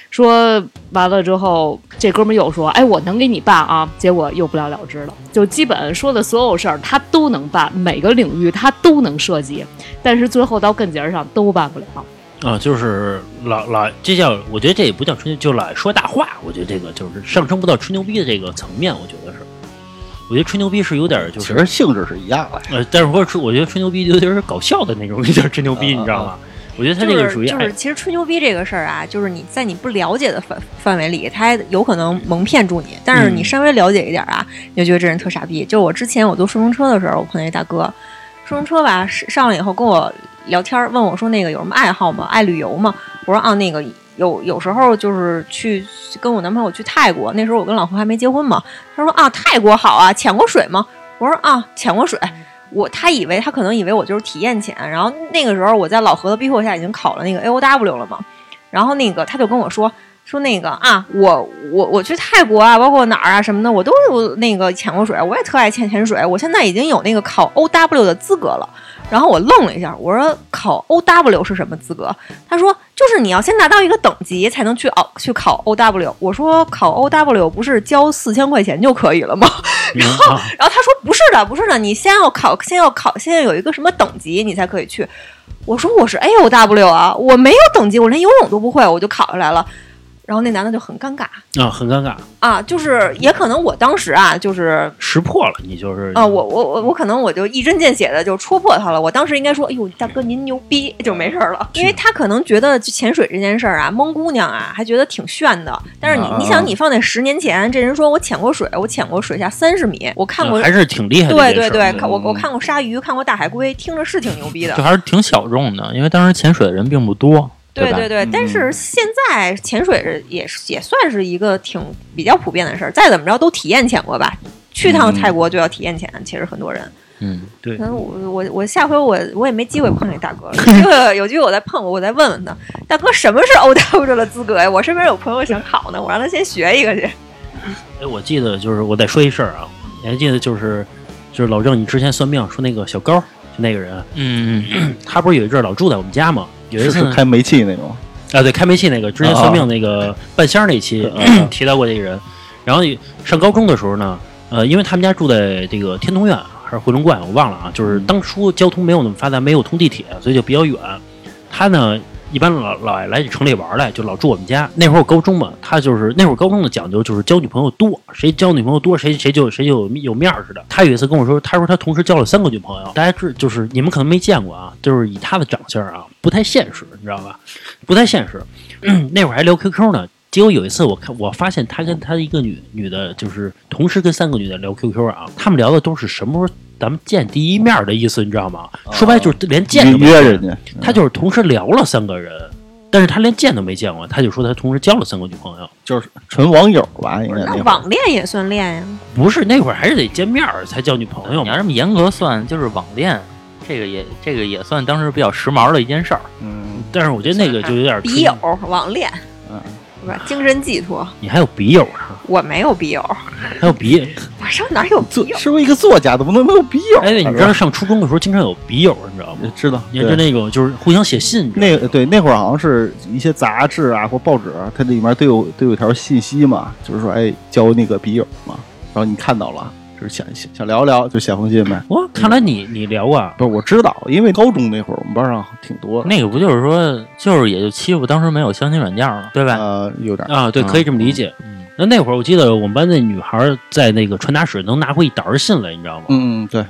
说完了之后，这哥们又说：“哎，我能给你办啊。”结果又不了了之了。就基本说的所有事儿他都能办，每个领域他都能涉及，但是最后到根节儿上都办不了。啊，就是老老，这叫我觉得这也不叫吹牛，就老说大话。我觉得这个就是上升不到吹牛逼的这个层面，我觉得是。我觉得吹牛逼是有点儿就是其实性质是一样的。呃，但是我吹，我觉得吹牛逼就有点儿搞笑的那种，有点儿吹牛逼，你知道吗？我觉得他这个属于哎就是，其实吹牛逼这个事儿啊，就是你在你不了解的范范围里，他有可能蒙骗住你。但是你嗯稍微了解一点啊，你就觉得这人特傻逼。就我之前我坐顺风车的时候，我碰见一大哥，顺风车吧上上来以后跟我聊天，问我说那个有什么爱好吗？爱旅游吗？我说啊，那个有有时候就是去跟我男朋友去泰国，那时候我跟老何还没结婚嘛。他说啊，泰国好啊，潜过水吗？我说啊，潜过水。我他以为他可能以为我就是体验潜，然后那个时候我在老何的逼迫下已经考了那个 A O W 了嘛，然后那个他就跟我说说那个啊，我我我去泰国啊，包括哪儿啊什么的，我都有那个潜过水，我也特爱潜潜水，我现在已经有那个考 O W 的资格了。然后我愣了一下，我说考 O W 是什么资格？他说就是你要先达到一个等级才能去哦去考 O W。我说考 O W 不是交四千块钱就可以了吗？<laughs> 然后然后他说不是的，不是的，你先要考，先要考，先要有一个什么等级，你才可以去。我说我是 A O W 啊，我没有等级，我连游泳都不会，我就考下来了。然后那男的就很尴尬啊，很尴尬，啊，就是也可能我当时啊，就是识破了你就是啊，我我我我可能我就一针见血的就戳破他了。我当时应该说，哎呦，大哥您牛逼，就没事儿了。因为他可能觉得潜水这件事儿啊，蒙姑娘啊，还觉得挺炫的。但是你啊你想，你放在十年前，这人说我潜过水，我潜过水下三十米，我看过嗯还是挺厉害的对对。对，看我我看过鲨鱼，看过大海龟，听着是挺牛逼的就。还是挺小众的，因为当时潜水的人并不多，吧？对对对，但是现在潜水也是也算是一个挺比较普遍的事儿，再怎么着都体验潜过吧。去趟泰国就要体验潜，其实很多人。嗯，对可能我我我下回我我也没机会碰见大哥了，<laughs> 有机会有机会我再碰我，我再问问他，大哥什么是 O W 的资格呀？我身边有朋友想考呢，我让他先学一个去。哎，我记得就是我再说一事儿啊，你还记得就是就是老郑，你之前算命说那个小高，就那个人，嗯嗯，他不是有一阵儿老住在我们家吗？有一次开煤气那种，啊，对，开煤气那个，之前算命那个半仙儿那期、啊 <clears throat> 提到过这个人。然后上高中的时候呢，呃，因为他们家住在这个天通苑还是回龙观，我忘了啊。就是当初交通没有那么发达，没有通地铁，所以就比较远。他呢一般老老爱来城里玩来，就老住我们家。那会儿我高中嘛，他就是那会儿高中的讲究就是交女朋友多，谁交女朋友多，谁谁就谁就有有面儿似的。他有一次跟我说，他说他同时交了三个女朋友，大家知就是你们可能没见过啊，就是以他的长相啊，不太现实，你知道吧？不太现实。那会儿还聊 QQ 呢。结果有一次，我看我发现他跟他一个女女的，就是同时跟三个女的聊 QQ 啊，他们聊的都是什么时候咱们见第一面的意思，你知道吗？说白了就是连见都没见约人家，他就是同时聊了三个人，但是他连见都没见过，他就说他同时交了三个女朋友。就是纯网友吧，应该那网恋也算恋呀？不是那会儿还是得见面儿才交女朋友你要。这么严格算，就是网恋，这个也这个也算当时比较时髦的一件事儿。嗯但是我觉得那个就有点 <laughs> 笔友、网恋嗯，是吧？精神寄托。你还有笔友呢，我没有笔友，还有笔。我上哪有作笔友？身为一个作家，怎么能没有笔友？哎，你知道上初中的时候经常有笔友，你知道吗？知道，你看就对那种就是互相写信，那个对那会儿好像是一些杂志啊或报纸啊，它里面都有都有一条信息嘛，就是说哎交那个笔友嘛，然后你看到了，就是想想想聊聊就写封信呗。哦，看来你你聊啊，不是我知道，因为高中那会儿我们班上挺多，那个不就是说，就是也就欺负当时没有相亲软件嘛，对吧？呃有点啊，对，可以这么理解。嗯，那那会儿我记得我们班那女孩儿在那个传达室能拿回一沓儿信来，你知道吗？嗯嗯对，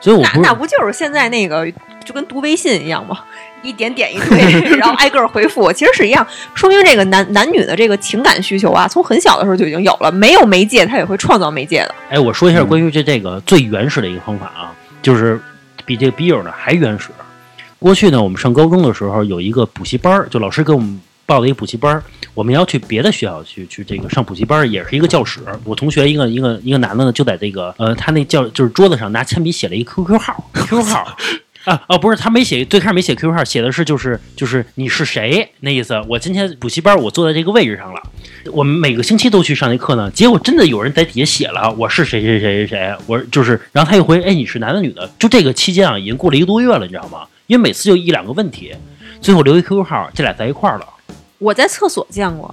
所以我不是那不就是现在那个就跟读微信一样吗？一点点一堆，<laughs> 然后挨个回复，其实是一样，说明这个男男女的这个情感需求啊，从很小的时候就已经有了。没有媒介，他也会创造媒介的。哎，我说一下关于这这个最原始的一个方法啊，就是比这个笔友呢还原始。过去呢，我们上高中的时候有一个补习班，就老师给我们报了一个补习班儿，我们要去别的学校去去这个上补习班儿，也是一个教室。我同学一个一个一个男的呢，就在这个呃他那教就是桌子上拿铅笔写了一 QQ 号，QQ 号。<laughs> 啊哦，不是，他没写，最开始没写 QQ 号，写的是就是就是你是谁那意思。我今天补习班，我坐在这个位置上了。我们每个星期都去上那课呢，结果真的有人在底下写了我是谁谁谁谁谁，我就是，然后他又回，哎，你是男的女的？就这个期间啊，已经过了一个多月了，你知道吗？因为每次就一两个问题，最后留一 QQ 号，这俩在一块儿了。我在厕所见过，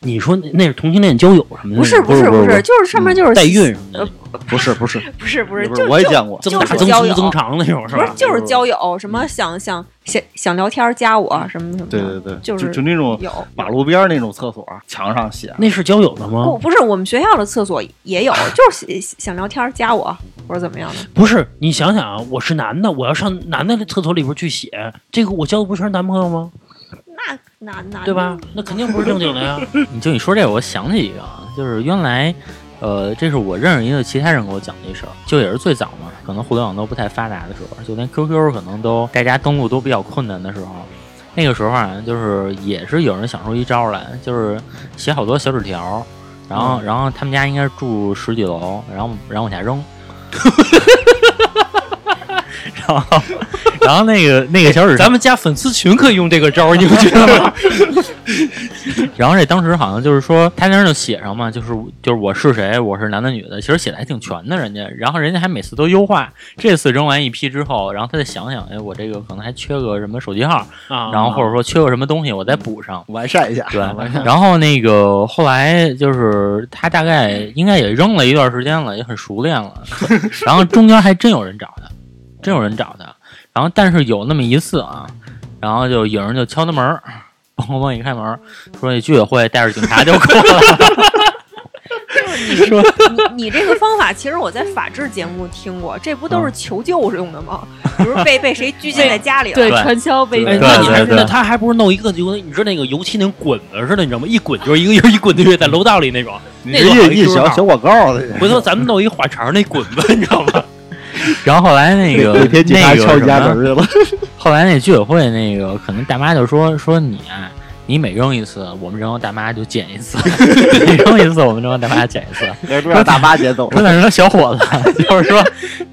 你说那那是同性恋交友什么的？不是不是不是就是上面就是代孕什么的呃，不是不是 <laughs> 不是不是，就是我也见过，增大就是交友增粗增长那种是吧？不是就是交友，什么想想想想聊天加我什么什么的，对对对，就是就那种有。马路边那种厕所，墙上写那是交友的吗不？不是我们学校的厕所也有，就是想想聊天加我或者怎么样的。不是，你想想啊，我是男的，我要上男的的厕所里边去写，这个我交的不全是男朋友吗？那那那对吧？那肯定不是正经的呀。<laughs> 你就你说这个，我想起一个啊，就是原来，呃，这是我认识一个其他人给我讲的一事儿，就也是最早嘛，可能互联网都不太发达的时候，就连 QQ 可能都大家登录都比较困难的时候，那个时候啊，就是也是有人想出一招来，就是写好多小纸条，然后、然后他们家应该是住十几楼，然后然后往下扔。<laughs> 然后，然后那个那个小纸条咱们加粉丝群可以用这个招儿，你不觉得吗？<laughs> 然后这当时好像就是说，他那儿就写上嘛，就是就是我是谁，我是男的女的，其实写的还挺全的，人家。然后人家还每次都优化，这次扔完一批之后，然后他再想想，哎，我这个可能还缺个什么手机号，啊，然后或者说缺个什么东西，我再补上。完善一下，对，然后那个后来就是他大概应该也扔了一段时间了，也很熟练了。<laughs> 然后中间还真有人找他，真有人找他。然后但是有那么一次啊，然后就有人就敲他门儿，咣咣咣一开门儿，说那居委会带着警察就过来了。你说 <laughs> 你你这个方法，其实我在法制节目听过，这不都是求救用的吗？比如被被谁拘禁在家里了，对，传销被那你还那他还不如弄一个就你知道那个油漆那种滚子似的，你知道吗？一滚就是一个人一滚就在楼道里那种，那种好一一小一小小广告的，回头咱们弄一花肠那滚子，你知道吗？然后后来那个那天警察那个敲你家什么门去了，后来那居委会那个可能大妈就说说你啊，你每扔一次，我们扔完大妈就捡一次；<laughs> 每扔一次，我们扔完大妈捡一次。都让大妈捡走了。说但是说小伙子，<laughs> 就是说，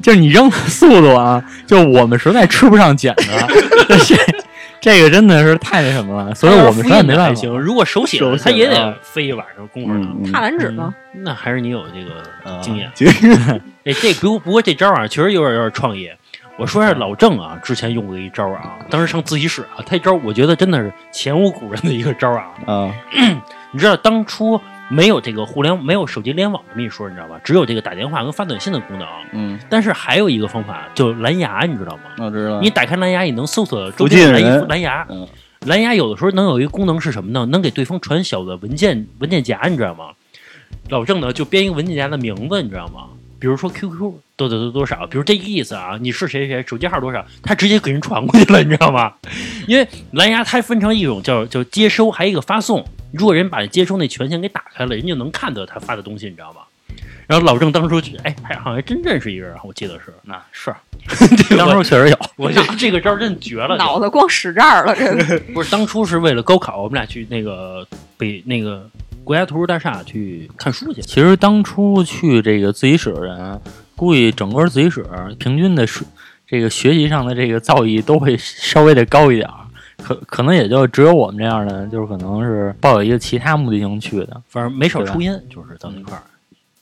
就是你扔的速度啊，就我们实在吃不上捡的，<laughs> 这这个真的是太那什么了，所以我们实在没办法。行，如果手写的，他也得啊飞一晚上功夫呢。嗯，踏蓝纸吗？那还是你有这个经验。经验，<laughs> 哎，这不不过这招啊，确实有点有点创意。我说一下老郑啊，之前用过一招啊，当时上自习室啊，他一招我觉得真的是前无古人的一个招啊。啊，<clears throat> 你知道当初没有这个互联没有手机联网这么一说，你知道吧？只有这个打电话跟发短信的功能。嗯，但是还有一个方法，就蓝牙，你知道吗？我知道。你打开蓝牙，你能搜索周附边的蓝近人蓝牙。嗯蓝牙有的时候能有一个功能是什么呢？能给对方传小的文件文件夹，你知道吗？老郑呢就编一个文件夹的名字，你知道吗？比如说 QQ 多多多多少，比如这个意思啊，你是谁谁，手机号多少，他直接给人传过去了，你知道吗？因为蓝牙它分成一种叫叫接收，还有一个发送。如果人把接收那权限给打开了，人就能看到他发的东西，你知道吗？然后老郑当初就哎，还好像真认识一个人，我记得是，那是。对 <laughs> 当初确实有，<laughs> 我觉得 <laughs> 这个招真绝了，脑子光使这儿了，这个不是当初是为了高考，我们俩去那个北那个国家图书大厦去看书去。其实当初去这个自习室的人，估计整个自习室平均的是这个学习上的这个造诣都会稍微的高一点儿，可可能也就只有我们这样的，就是可能是抱有一个其他目的性去的。反正没少抽烟，就是到那块儿，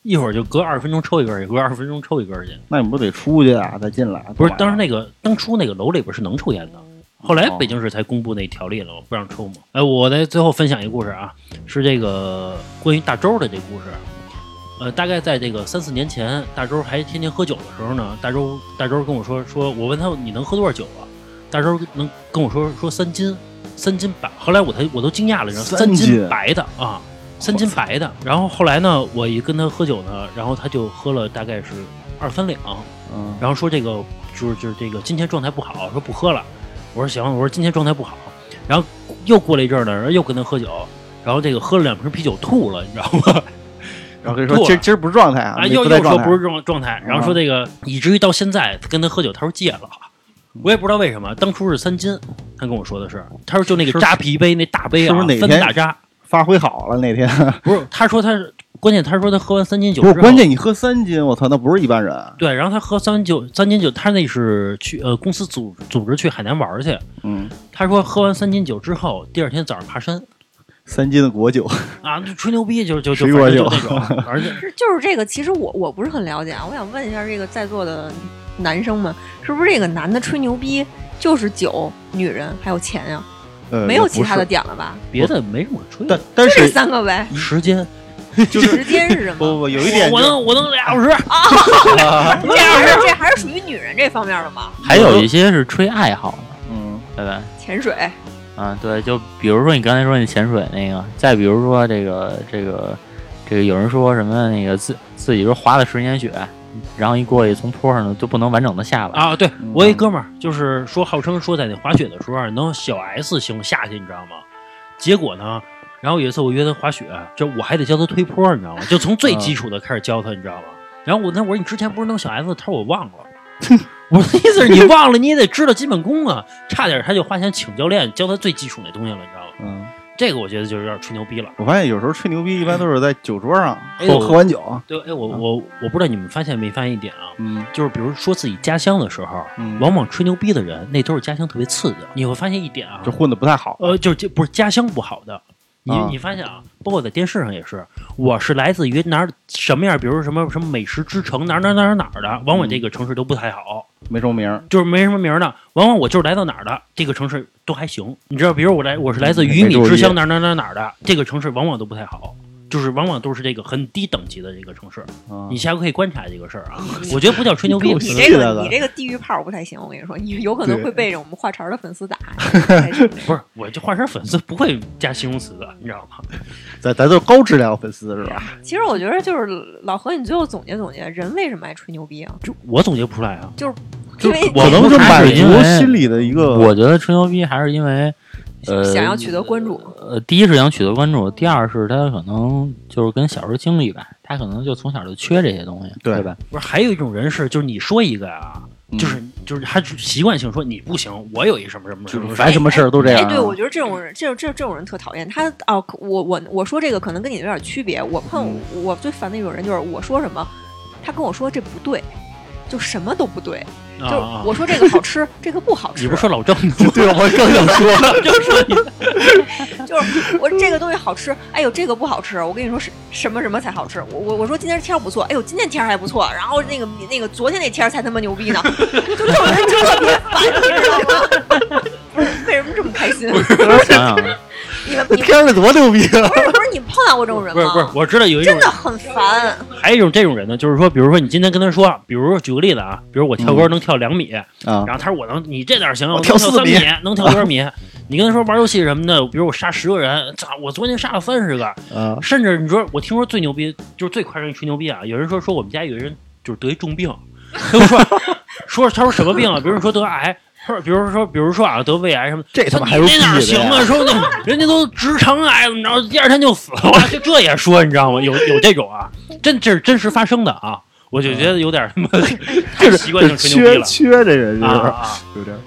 一会儿就隔二十分钟抽一根儿去，隔二十分钟抽一根儿去。那你不得出去啊，再进来？不是，当时那个当初那个楼里边是能抽烟的，后来北京市才公布那条例了，不让抽嘛。哎，我在最后分享一个故事啊，是这个关于大周的这故事。呃，大概在这个三四年前，大周还天天喝酒的时候呢，大周大周跟我说说，我问他你能喝多少酒啊？大周能跟我说说三斤，三斤白。后来我才我都惊讶了，然后三斤斤白的啊，三斤白的。然后后来呢，我一跟他喝酒呢，然后他就喝了大概是二三两，嗯，然后说这个就是就是这个今天状态不好，说不喝了。我说行，我说今天状态不好。然后又过了一阵儿呢，然后又跟他喝酒，然后这个喝了两瓶啤酒吐了，你知道吗？<laughs> 然后跟你说今儿今儿不是状态啊，又又说不是状状态，然后说这个以至于到现在跟他喝酒，他说戒了。我也不知道为什么，当初是三斤，他跟我说的是，他说就那个扎啤杯那大杯啊，是不是哪天三大扎，发挥好了那天，不是，他说他是关键，他说他喝完三斤酒不之后，是关键，你喝三斤，我操，那不是一般人。对，然后他喝三斤酒，三斤酒，他那是去呃公司组组织去海南玩去，嗯，他说喝完三斤酒之后，第二天早上爬山三斤的果酒，啊，就吹牛逼，就就就果 <laughs> 反正就酒那种，而且是就是这个。其实我我不是很了解啊，我想问一下这个在座的男生们，是不是这个男的吹牛逼就是酒、女人还有钱呀、呃，没有其他的点了吧？别的没什么可吹，的但，但就这是三个呗。时间 <laughs> 就时间是什么？不不不，有一点就我能我能俩小时，<laughs> 这还是这还是属于女人这方面的吗？还有一些是吹爱好的，嗯，对吧？潜水，啊，对，就比如说你刚才说你潜水那个，再比如说这个这个这个有人说什么那个自自己说滑了十年雪，然后一过去从坡上呢就不能完整的下来，啊，对嗯我一哥们儿，就是说号称说在那滑雪的时候啊能小 S 型下去，你知道吗？结果呢，然后有一次我约他滑雪，就我还得教他推坡，你知道吗？就从最基础的开始教他，你知道吗？然后我那我说你之前不是弄小 S，他说我忘了。<laughs> 我的意思是你忘了，你也得知道基本功啊！差点他就花钱请教练教他最基础那东西了，你知道吗？嗯，这个我觉得就是有点吹牛逼了。我发现有时候吹牛逼一般都是在酒桌上喝喝完酒，对，哎，我我我不知道你们发现没发现一点啊，嗯就是比如说自己家乡的时候，嗯，往往吹牛逼的人，那都是家乡特别次的。你会发现一点啊，就混的不太好。呃，就是这不是家乡不好的。你啊你发现啊，包括在电视上也是，我是来自于哪儿什么样，比如什么什么美食之城哪儿哪儿哪儿哪儿的，往往这个城市都不太好，没什么名儿，就是没什么名儿的。往往我就是来到哪儿的，这个城市都还行。你知道，比如我来我是来自鱼米之乡哪儿哪儿哪儿哪儿的，这个城市往往都不太好。就是往往都是这个很低等级的这个城市，啊你下回可以观察这个事儿啊。我觉得不叫吹牛逼，你这个你这个地域炮不太行，我跟你说，你有可能会被着我们画茬儿的粉丝打。<laughs> 不是我这画茬粉丝不会加形容词的，你知道吗？<laughs> 咱咱都是高质量粉丝是吧？其实我觉得就是老何，你最后总结总结，人为什么爱吹牛逼啊？就我总结不出来啊。因为我可能满足心里的一个，我觉得吹牛逼还是因为，呃，想要取得关注。呃，第一是想取得关注，第二是他可能就是跟小时候经历吧，他可能就从小就缺这些东西，对对吧？不是，还有一种人是，就是你说一个啊，嗯就是就是他习惯性说你不行，我有一什么什么什么什么，凡什么事儿都这样。对，我觉得这种人，这种这这种人特讨厌。他哦，我我我说这个可能跟你有点区别。我碰嗯我最烦的一种人就是我说什么，他跟我说这不对，就什么都不对。就我说这个好吃，这个不好吃。你不是说老郑吗？<laughs> 对，我正想说，就说你就是我这个东西好吃，哎呦这个不好吃，我跟你说是什么什么才好吃。我我我说今天天儿不错，哎呦今天天儿还不错，然后那个那个昨天那天儿才他妈牛逼呢，<laughs> 就这种人特别烦，你知道吗？不 <laughs> 是为什么这么开心？想想，你们你这片儿多牛逼啊！不是不是你碰到过这种人吗？不是不是，我知道有一种真的很烦。还有一种这种人呢，就是说，比如说你今天跟他说，比如说举个例子啊，比如我跳高能跳两米，啊然后他说我能，你这点儿行，我能跳四米三米，能跳多少米？你跟他说玩游戏什么的，比如我杀十个人，操，我昨天杀了三十个，啊，甚至你说我听说最牛逼，就是最夸张一吹牛逼啊！有人说说我们家有人就是得一重病，<laughs> 说说他说什么病啊？比如说得癌，他说比如说比如说啊得胃癌什么，这他妈还有那哪比的呀行啊？说那人家都直肠癌怎么着，第二天就死了，就 <laughs> 这也说你知道吗？有有这种啊，真这是真实发生的啊！我就觉得有点他妈 <laughs> 太习惯性吹牛逼了 <laughs> 缺缺这人是啊啊啊！有点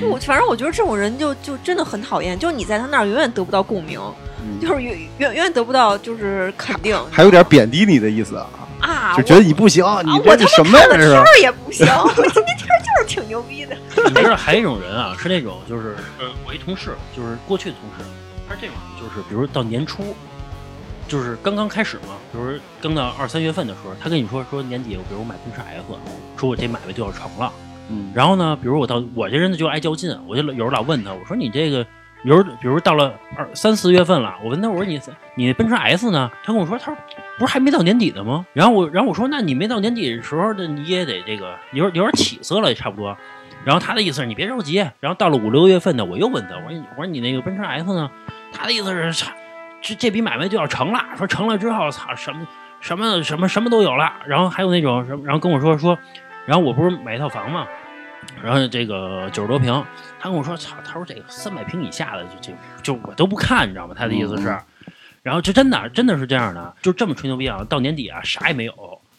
就我反正我觉得这种人就就真的很讨厌，就是你在他那儿永远得不到共鸣，嗯就是永永永远得不到就是肯定还有点贬低你的意思啊，啊，就觉得你不行，你啊，这我他这什么呀？这是妈看的天儿也不行，我今天天儿就是挺牛逼的。你知道还有一种人啊，是那种就是呃，我一同事，就是过去的同事，他是这种，就是比如到年初，就是刚刚开始嘛，比如刚到二三月份的时候，他跟你说说年底，比如我买奔驰 S，说我这买卖就要成了。嗯然后呢，比如我到我这人呢就爱较劲，我就有时候老问他，我说你这个，比如比如到了二三四月份了，我问他我说你你奔驰 S 呢？他跟我说他说不是还没到年底呢吗？然后我然后我说那你没到年底的时候，那你也得这个有有点起色了，也差不多。然后他的意思是你别着急，然后到了五六月份呢，我又问他，我说我说你那个奔驰 S 呢？他的意思是，这这笔买卖就要成了，说成了之后，操什么什么什么什么都有了，然后还有那种什么，然后跟我说说，然后我不是买一套房嘛，然后这个九十多平，他跟我说，操，他说这个三百平以下的就就就我都不看，你知道吗？他的意思是，然后这真的真的是这样的，就这么吹牛逼啊，到年底啊啥也没有，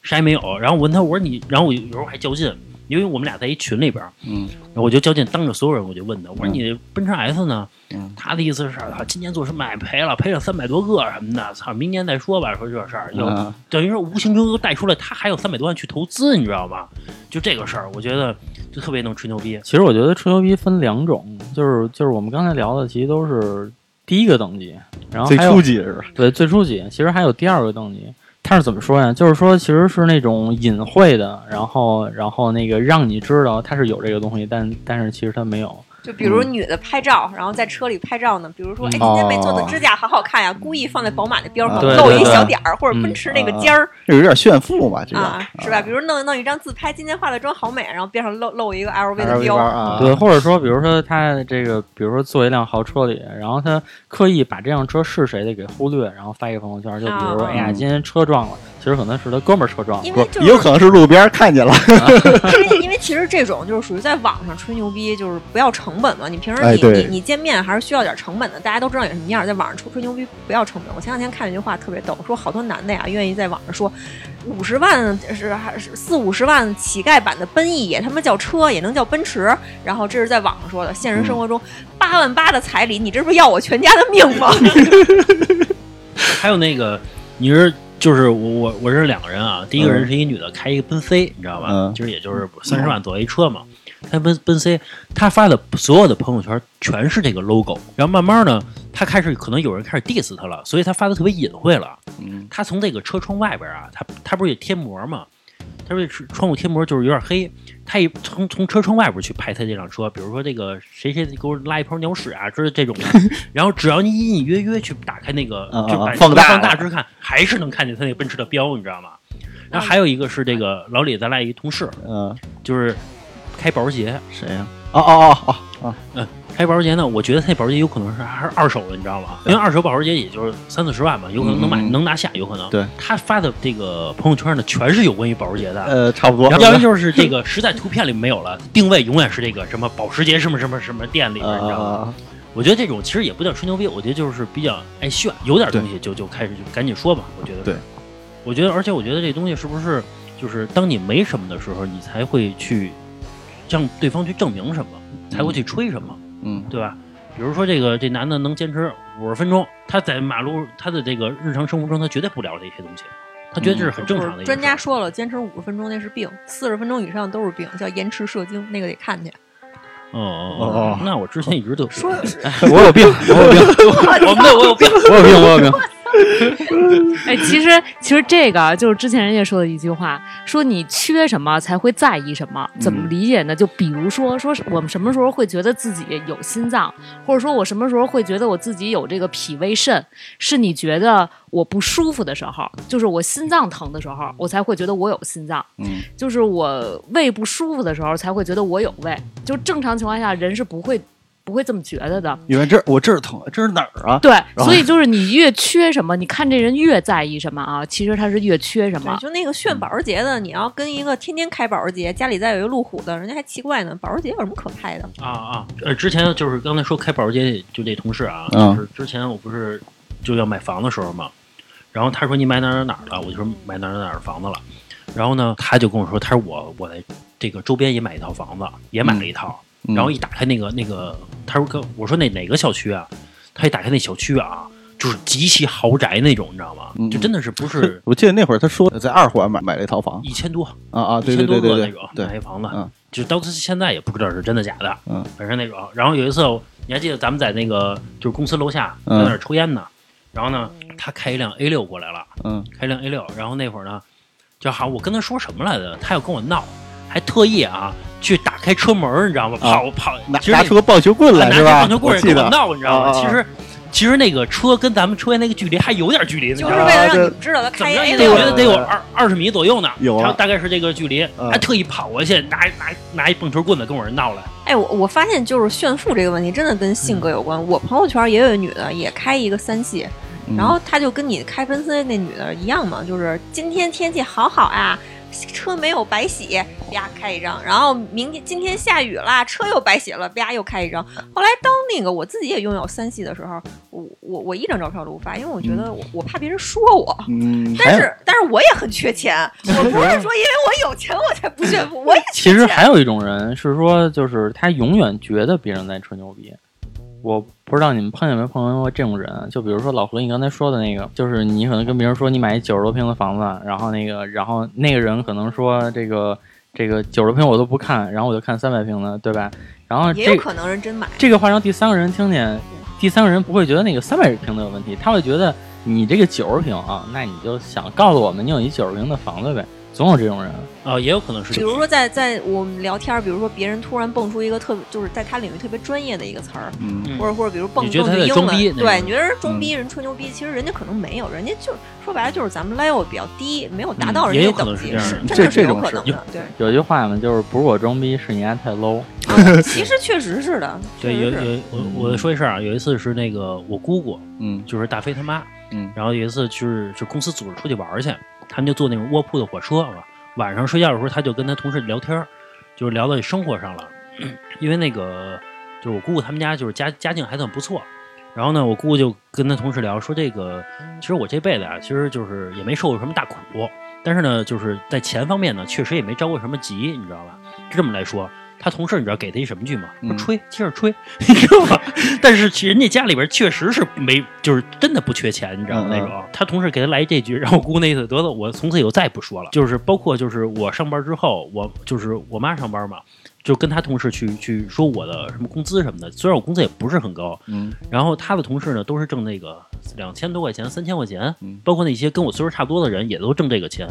啥也没有，然后我问他，我说你，然后我有时候还较劲，因为我们俩在一群里边儿，嗯我就较劲，当着所有人我就问他，我说嗯你奔驰 S 呢？嗯他的意思是，操，今年做什么买卖赔了，赔了三百多个什么的，操，明年再说吧。说这事儿，就啊等于说无形中又带出来他还有三百多万去投资，你知道吗？就这个事儿，我觉得就特别能吹牛逼。其实我觉得吹牛逼分两种，就是就是我们刚才聊的，其实都是第一个等级，然后最还有初级是吧？对最初级，其实还有第二个等级。它是怎么说呀？就是说，其实是那种隐晦的，然后然后那个让你知道它是有这个东西，但但是其实它没有。就比如嗯。女的拍照，然后在车里拍照呢，比如说，哎，嗯今天没做的哦。指甲好好看呀，故意放在宝马的标上啊露一小点儿，或者嗯奔驰那个尖儿。这有点炫富嘛，这个啊，是吧？比如弄弄一张自拍，今天化的妆好美，然后边上露露一个 LV 的标，啊，对，或者说，比如说他这个，比如说坐一辆豪车里，然后他刻意把这辆车是谁的给忽略，然后发一个朋友圈，就比如说，啊。哎呀，今天车撞了，其实可能是他哥们儿车撞了因。为就是也有可能是路边看见了，<laughs> 因为因为其实这种就是属于在网上吹牛逼，就是不要成本嘛。你平时你、哎你你见面还是需要点成本的，大家都知道你什么样，在网上吹吹牛逼不要成本。我前两天看一句话特别逗，说好多男的呀愿意在网上说五十万是还是四五十万乞丐版的奔逸也他妈叫车，也能叫奔驰。然后这是在网上说的，现实生活中八万八的彩礼，你这不是要我全家的命吗？<laughs> 还有那个，你是就是我我我认识两个人啊，第一个人是一女的，开一个奔 C，你知道吧？嗯其实也就是三十万左右一车嘛。开奔奔 C，她发的所有的朋友圈全是这个 logo，然后慢慢呢，她开始可能有人开始 diss 她了，所以她发的特别隐晦了。嗯她从这个车窗外边啊，她她不是也贴膜嘛？她说这窗户贴膜就是有点黑，她一从从车窗外边去拍他这辆车，比如说这个谁谁给我拉一泡鸟屎啊，之类这种的。<laughs> 然后只要你隐隐约约去打开那个，啊就放大放大之看，还是能看见他那个奔驰的标，你知道吗？然后还有一个是这个老李咱俩一同事，嗯，就是开保时捷，谁呀？哦哦哦哦哦，开保时捷呢，我觉得他那保时捷有可能是还是二手的，你知道吧？因为二手保时捷也就是三四十万吧，有可能能买、能拿下，有可能。对，他发的这个朋友圈呢，全是有关于保时捷的。呃，差不多。要不就是这个实在图片里没有了，定位永远是这个什么保时捷什么什么什么店里边，你知道吗？啊，我觉得这种其实也不叫吹牛逼，我觉得就是比较爱炫，有点东西就就开始就赶紧说吧。我觉得对，我觉得而且我觉得这东西是不是就是当你没什么的时候，你才会去向对方去证明什么，才会去吹什么，嗯对吧？比如说这个这男的能坚持五十分钟，他在马路他的这个日常生活中他绝对不聊这些东西，他觉得这是很正常的一个。专家说了，坚持五十分钟那是病，四十分钟以上都是病，叫延迟射精，那个得看去。哦哦哦哦，那我之前一直都有说 <laughs> 我有病，我有病，<laughs> 我们那我有病。我有病，我有病。<laughs> 哎，其实其实这个就是之前人家说的一句话，说你缺什么才会在意什么，怎么嗯理解呢？就比如说，说我们什么时候会觉得自己有心脏，或者说我什么时候会觉得我自己有这个脾胃肾，是你觉得我不舒服的时候，就是我心脏疼的时候，我才会觉得我有心脏。嗯就是我胃不舒服的时候才会觉得我有胃。就正常情况下，人是不会不会这么觉得的。因为这我这儿疼，这是哪儿啊？对，所以就是你越缺什么，你看这人越在意什么啊，其实他是越缺什对，么。就那个炫保时捷的，你要跟一个天天开保时捷，家里再有一个路虎的，人家还奇怪呢，保时捷有什么可开的？啊啊，呃，之前就是刚才说开保时捷就这同事啊，嗯就是之前我不是就要买房的时候嘛，然后他说你买哪儿哪儿哪儿了，我就说买哪儿哪儿哪的房子了，然后呢，他就跟我说，他说我我在这个周边也买一套房子，也买了一套，嗯然后一打开那个那个，他说跟我说那哪个小区啊，他一打开那小区啊，就是极其豪宅那种，你知道吗？嗯就真的是不是 <laughs> 我记得那会儿他说在二环买买了一套房一千多，啊啊，对一千对对对对多个那种对买一房子，嗯就到现在也不知道是真的假的，嗯，反正那种。然后有一次，你还记得咱们在那个就是公司楼下在嗯那儿抽烟呢，然后呢，他开一辆 A 六过来了，嗯开一辆 A 六，然后那会儿呢，就好像我跟他说什么来着，他要跟我闹，还特意啊去打开车门儿，你知道吗？啊跑跑，拿其实拿出个棒球棍来拿是吧？棒球棍跟我闹，你知道吗？其实其实那个车跟咱们车间那个距离还有点距离，你知道吗？就是为了让你们知道他开一怎么着也得我觉得得有二二十米左右呢，有啊大概是这个距离，嗯还特意跑过去拿拿拿一棒球棍子跟我这闹来。哎，我我发现就是炫富这个问题，真的跟性格有关。我朋友圈也有一女的，也开一个三系，嗯然后她就跟你开奔驰那女的一样嘛，就是今天天气好好啊，车没有白洗，啪开一张，然后明天今天下雨啦，车又白洗了，啪又开一张。后来当那个我自己也拥有三系的时候，我我我一张照片都不发，因为我觉得我我怕别人说我。嗯，但是但是我也很缺钱，我不是说因为我有钱我才不炫富，我也缺其实还有一种人是说，就是他永远觉得别人在吹牛逼。我不知道你们碰见没碰见过这种人，就比如说老何你刚才说的那个，就是你可能跟别人说你买一九十多平的房子，然后那个，然后那个人可能说这个这个九十平我都不看，然后我就看三百平的，对吧？然后这也有可能人真买。这个话让第三个人听见，第三个人不会觉得那个三百平的有问题，他会觉得你这个九十平啊，那你就想告诉我们你有一九十平的房子呗，总有这种人。啊，也有可能是比如说在在我们聊天儿，比如说别人突然蹦出一个特别就是在他领域特别专业的一个词儿，或者或者比如蹦你觉得他在蹦句英文，装逼对，你觉得人装逼人吹牛逼，其实人家可能没有，人家就是说白了就是咱们 level 比较低，没有达到人家等级，能是这样是真这的是有可能的，对，有句话嘛，就是不是我装逼，是你丫太 low。啊 <laughs> 其实确实是的，对，有。有。我我说一事儿啊，有一次是那个我姑姑，嗯。就是大飞他妈，嗯。然后有一次就是就公司组织出去玩去，他们就坐那种卧铺的火车嘛，晚上睡觉的时候他就跟他同事聊天，就是聊到生活上了，<clears throat> 因为那个就是我姑姑他们家就是家家境还算不错，然后呢，我姑姑就跟他同事聊说这个，其实我这辈子啊，其实就是也没受过什么大苦，但是呢，就是在钱方面呢，确实也没着过什么急，你知道吧？这么来说。他同事你知道给他一什么句吗？说嗯吹，接着吹，<laughs> 你知道吗？<laughs> 但是人家家里边确实是没，就是真的不缺钱，你知道吗？那种。他同事给他来这句，然后我姑那意思得了，我从此以后再也不说了。就是包括就是我上班之后，我就是我妈上班嘛，就跟他同事去去说我的什么工资什么的。虽然我工资也不是很高，嗯然后他的同事呢都是挣那个两千多块钱、三千块钱嗯，包括那些跟我岁数差不多的人也都挣这个钱。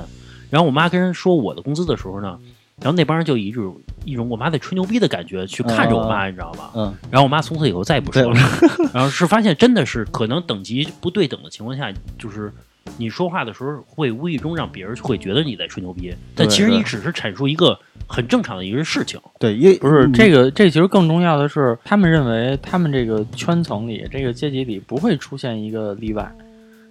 然后我妈跟人说我的工资的时候呢，然后那帮人就以一种一种我妈在吹牛逼的感觉去看着我妈，你知道吗？嗯然后我妈从此以后再也不说了。<laughs> 然后是发现真的是可能等级不对等的情况下，就是你说话的时候会无意中让别人会觉得你在吹牛逼，但其实你只是阐述一个很正常的一个事情。对，因为不是嗯这个，这其实更重要的是，他们认为他们这个圈层里、这个阶级里不会出现一个例外。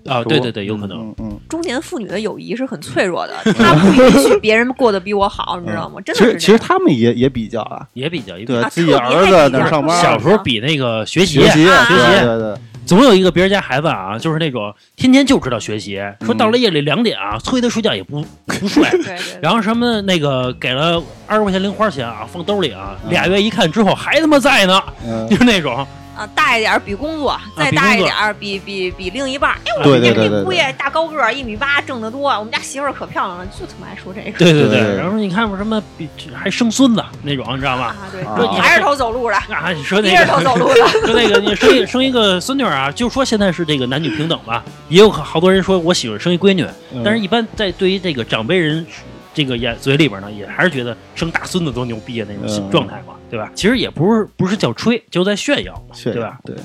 啊，对对对，有可能。嗯嗯，中年妇女的友谊是很脆弱的，<laughs> 她不允许别人过得比我好，你知道吗？真其实其实他们也也比较啊，也比较，对自己儿子还比较那上班小时候比那个学习学习啊学习，对对对，总有一个别人家孩子啊，就是那种天天就知道学习，说到了夜里两点啊，催他睡觉也不 <laughs> 不睡。对对对。然后什么那个给了二十块钱零花钱啊，放兜里啊，嗯俩月一看之后还他妈在呢，嗯 <laughs> 就是那种啊，大一点儿比工作，再大一点儿比比比另一半儿。哎，我对们家对对对这姑爷大高个儿，一米八，挣得多。我们家媳妇儿可漂亮了，就他妈爱说这个对对对然后你看我什么比还生孙子那种，你知道吗？啊。对，你还是头走路的，啊，你说那低着头个走路的。说那个你生一生一个孙女啊，就说现在是这个男女平等吧，也有好多人说我喜欢生一闺女，嗯但是一般在对于这个长辈人这个眼嘴里边呢，也还是觉得生大孙子多牛逼啊那种嗯状态嘛，对吧？其实也不是不是叫吹，就在炫耀对吧？对，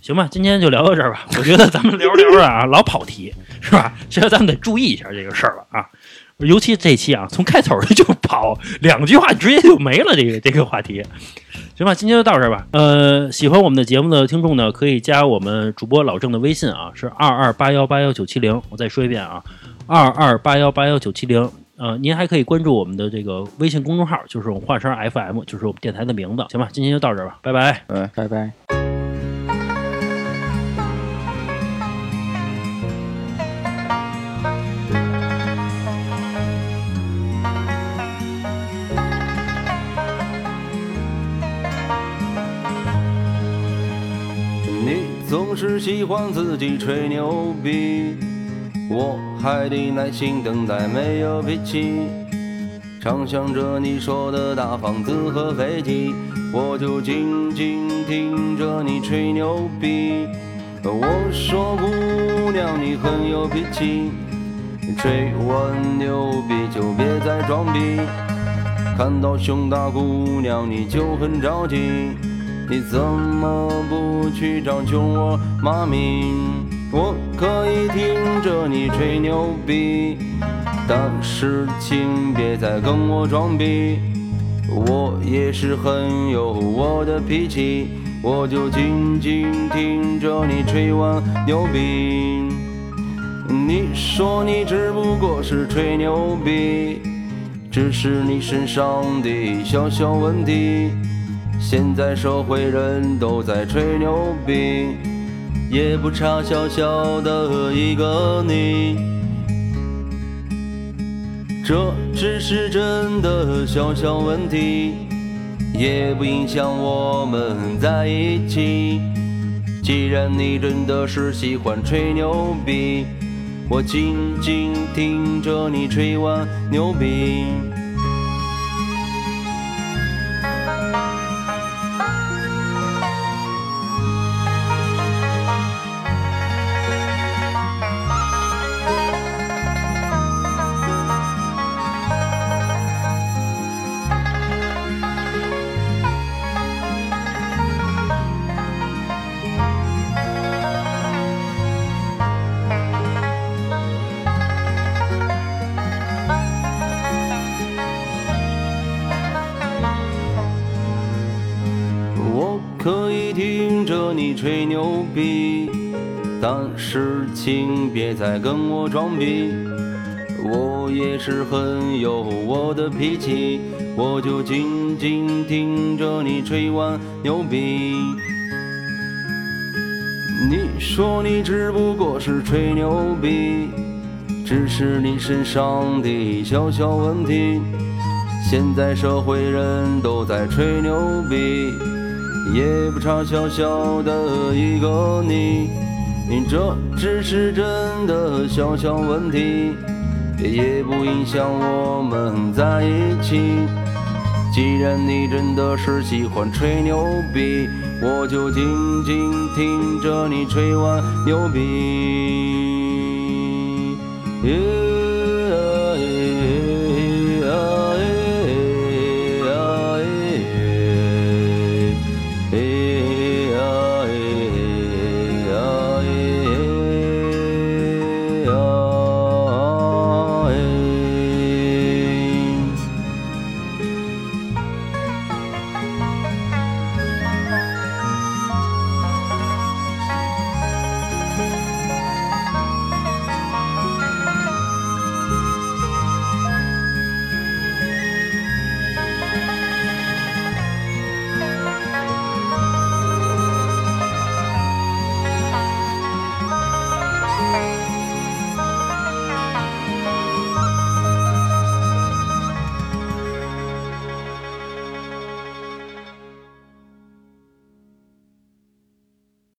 行吧，今天就聊到这儿吧。<laughs> 我觉得咱们聊着聊着啊，老跑题，是吧？现在咱们得注意一下这个事儿了啊。尤其这期啊，从开头就跑两句话，直接就没了这个这个话题。行吧，今天就到这儿吧。呃，喜欢我们的节目的听众呢，可以加我们主播老郑的微信啊，是二二八幺八幺九七零。我再说一遍啊，二二八幺八幺九七零。呃，您还可以关注我们的这个微信公众号，就是我们华声 FM，就是我们电台的名字。行吧，今天就到这儿吧，拜拜。嗯，拜拜。你总是喜欢自己吹牛逼，我还得耐心等待，没有脾气。畅想着你说的大房子和飞机，我就静静听着你吹牛逼。我说姑娘你很有脾气，吹完牛逼就别再装逼。看到熊大姑娘你就很着急，你怎么不去找熊我妈咪？我可以听着你吹牛逼，但是请别再跟我装逼。我也是很有我的脾气，我就静静听着你吹完牛逼。你说你只不过是吹牛逼，只是你身上的小小问题。现在社会人都在吹牛逼，也不差小小的一个你。这只是真的小小问题，也不影响我们在一起。既然你真的是喜欢吹牛逼，我静静听着你吹完牛逼。在跟我装逼。我也是很有我的脾气，我就静静听着你吹完牛逼。你说你只不过是吹牛逼，只是你身上的小小问题。现在社会人都在吹牛逼，也不差小小的一个你。你这只是真的小小问题，也不影响我们在一起。既然你真的是喜欢吹牛逼，我就静静听着你吹完牛逼。耶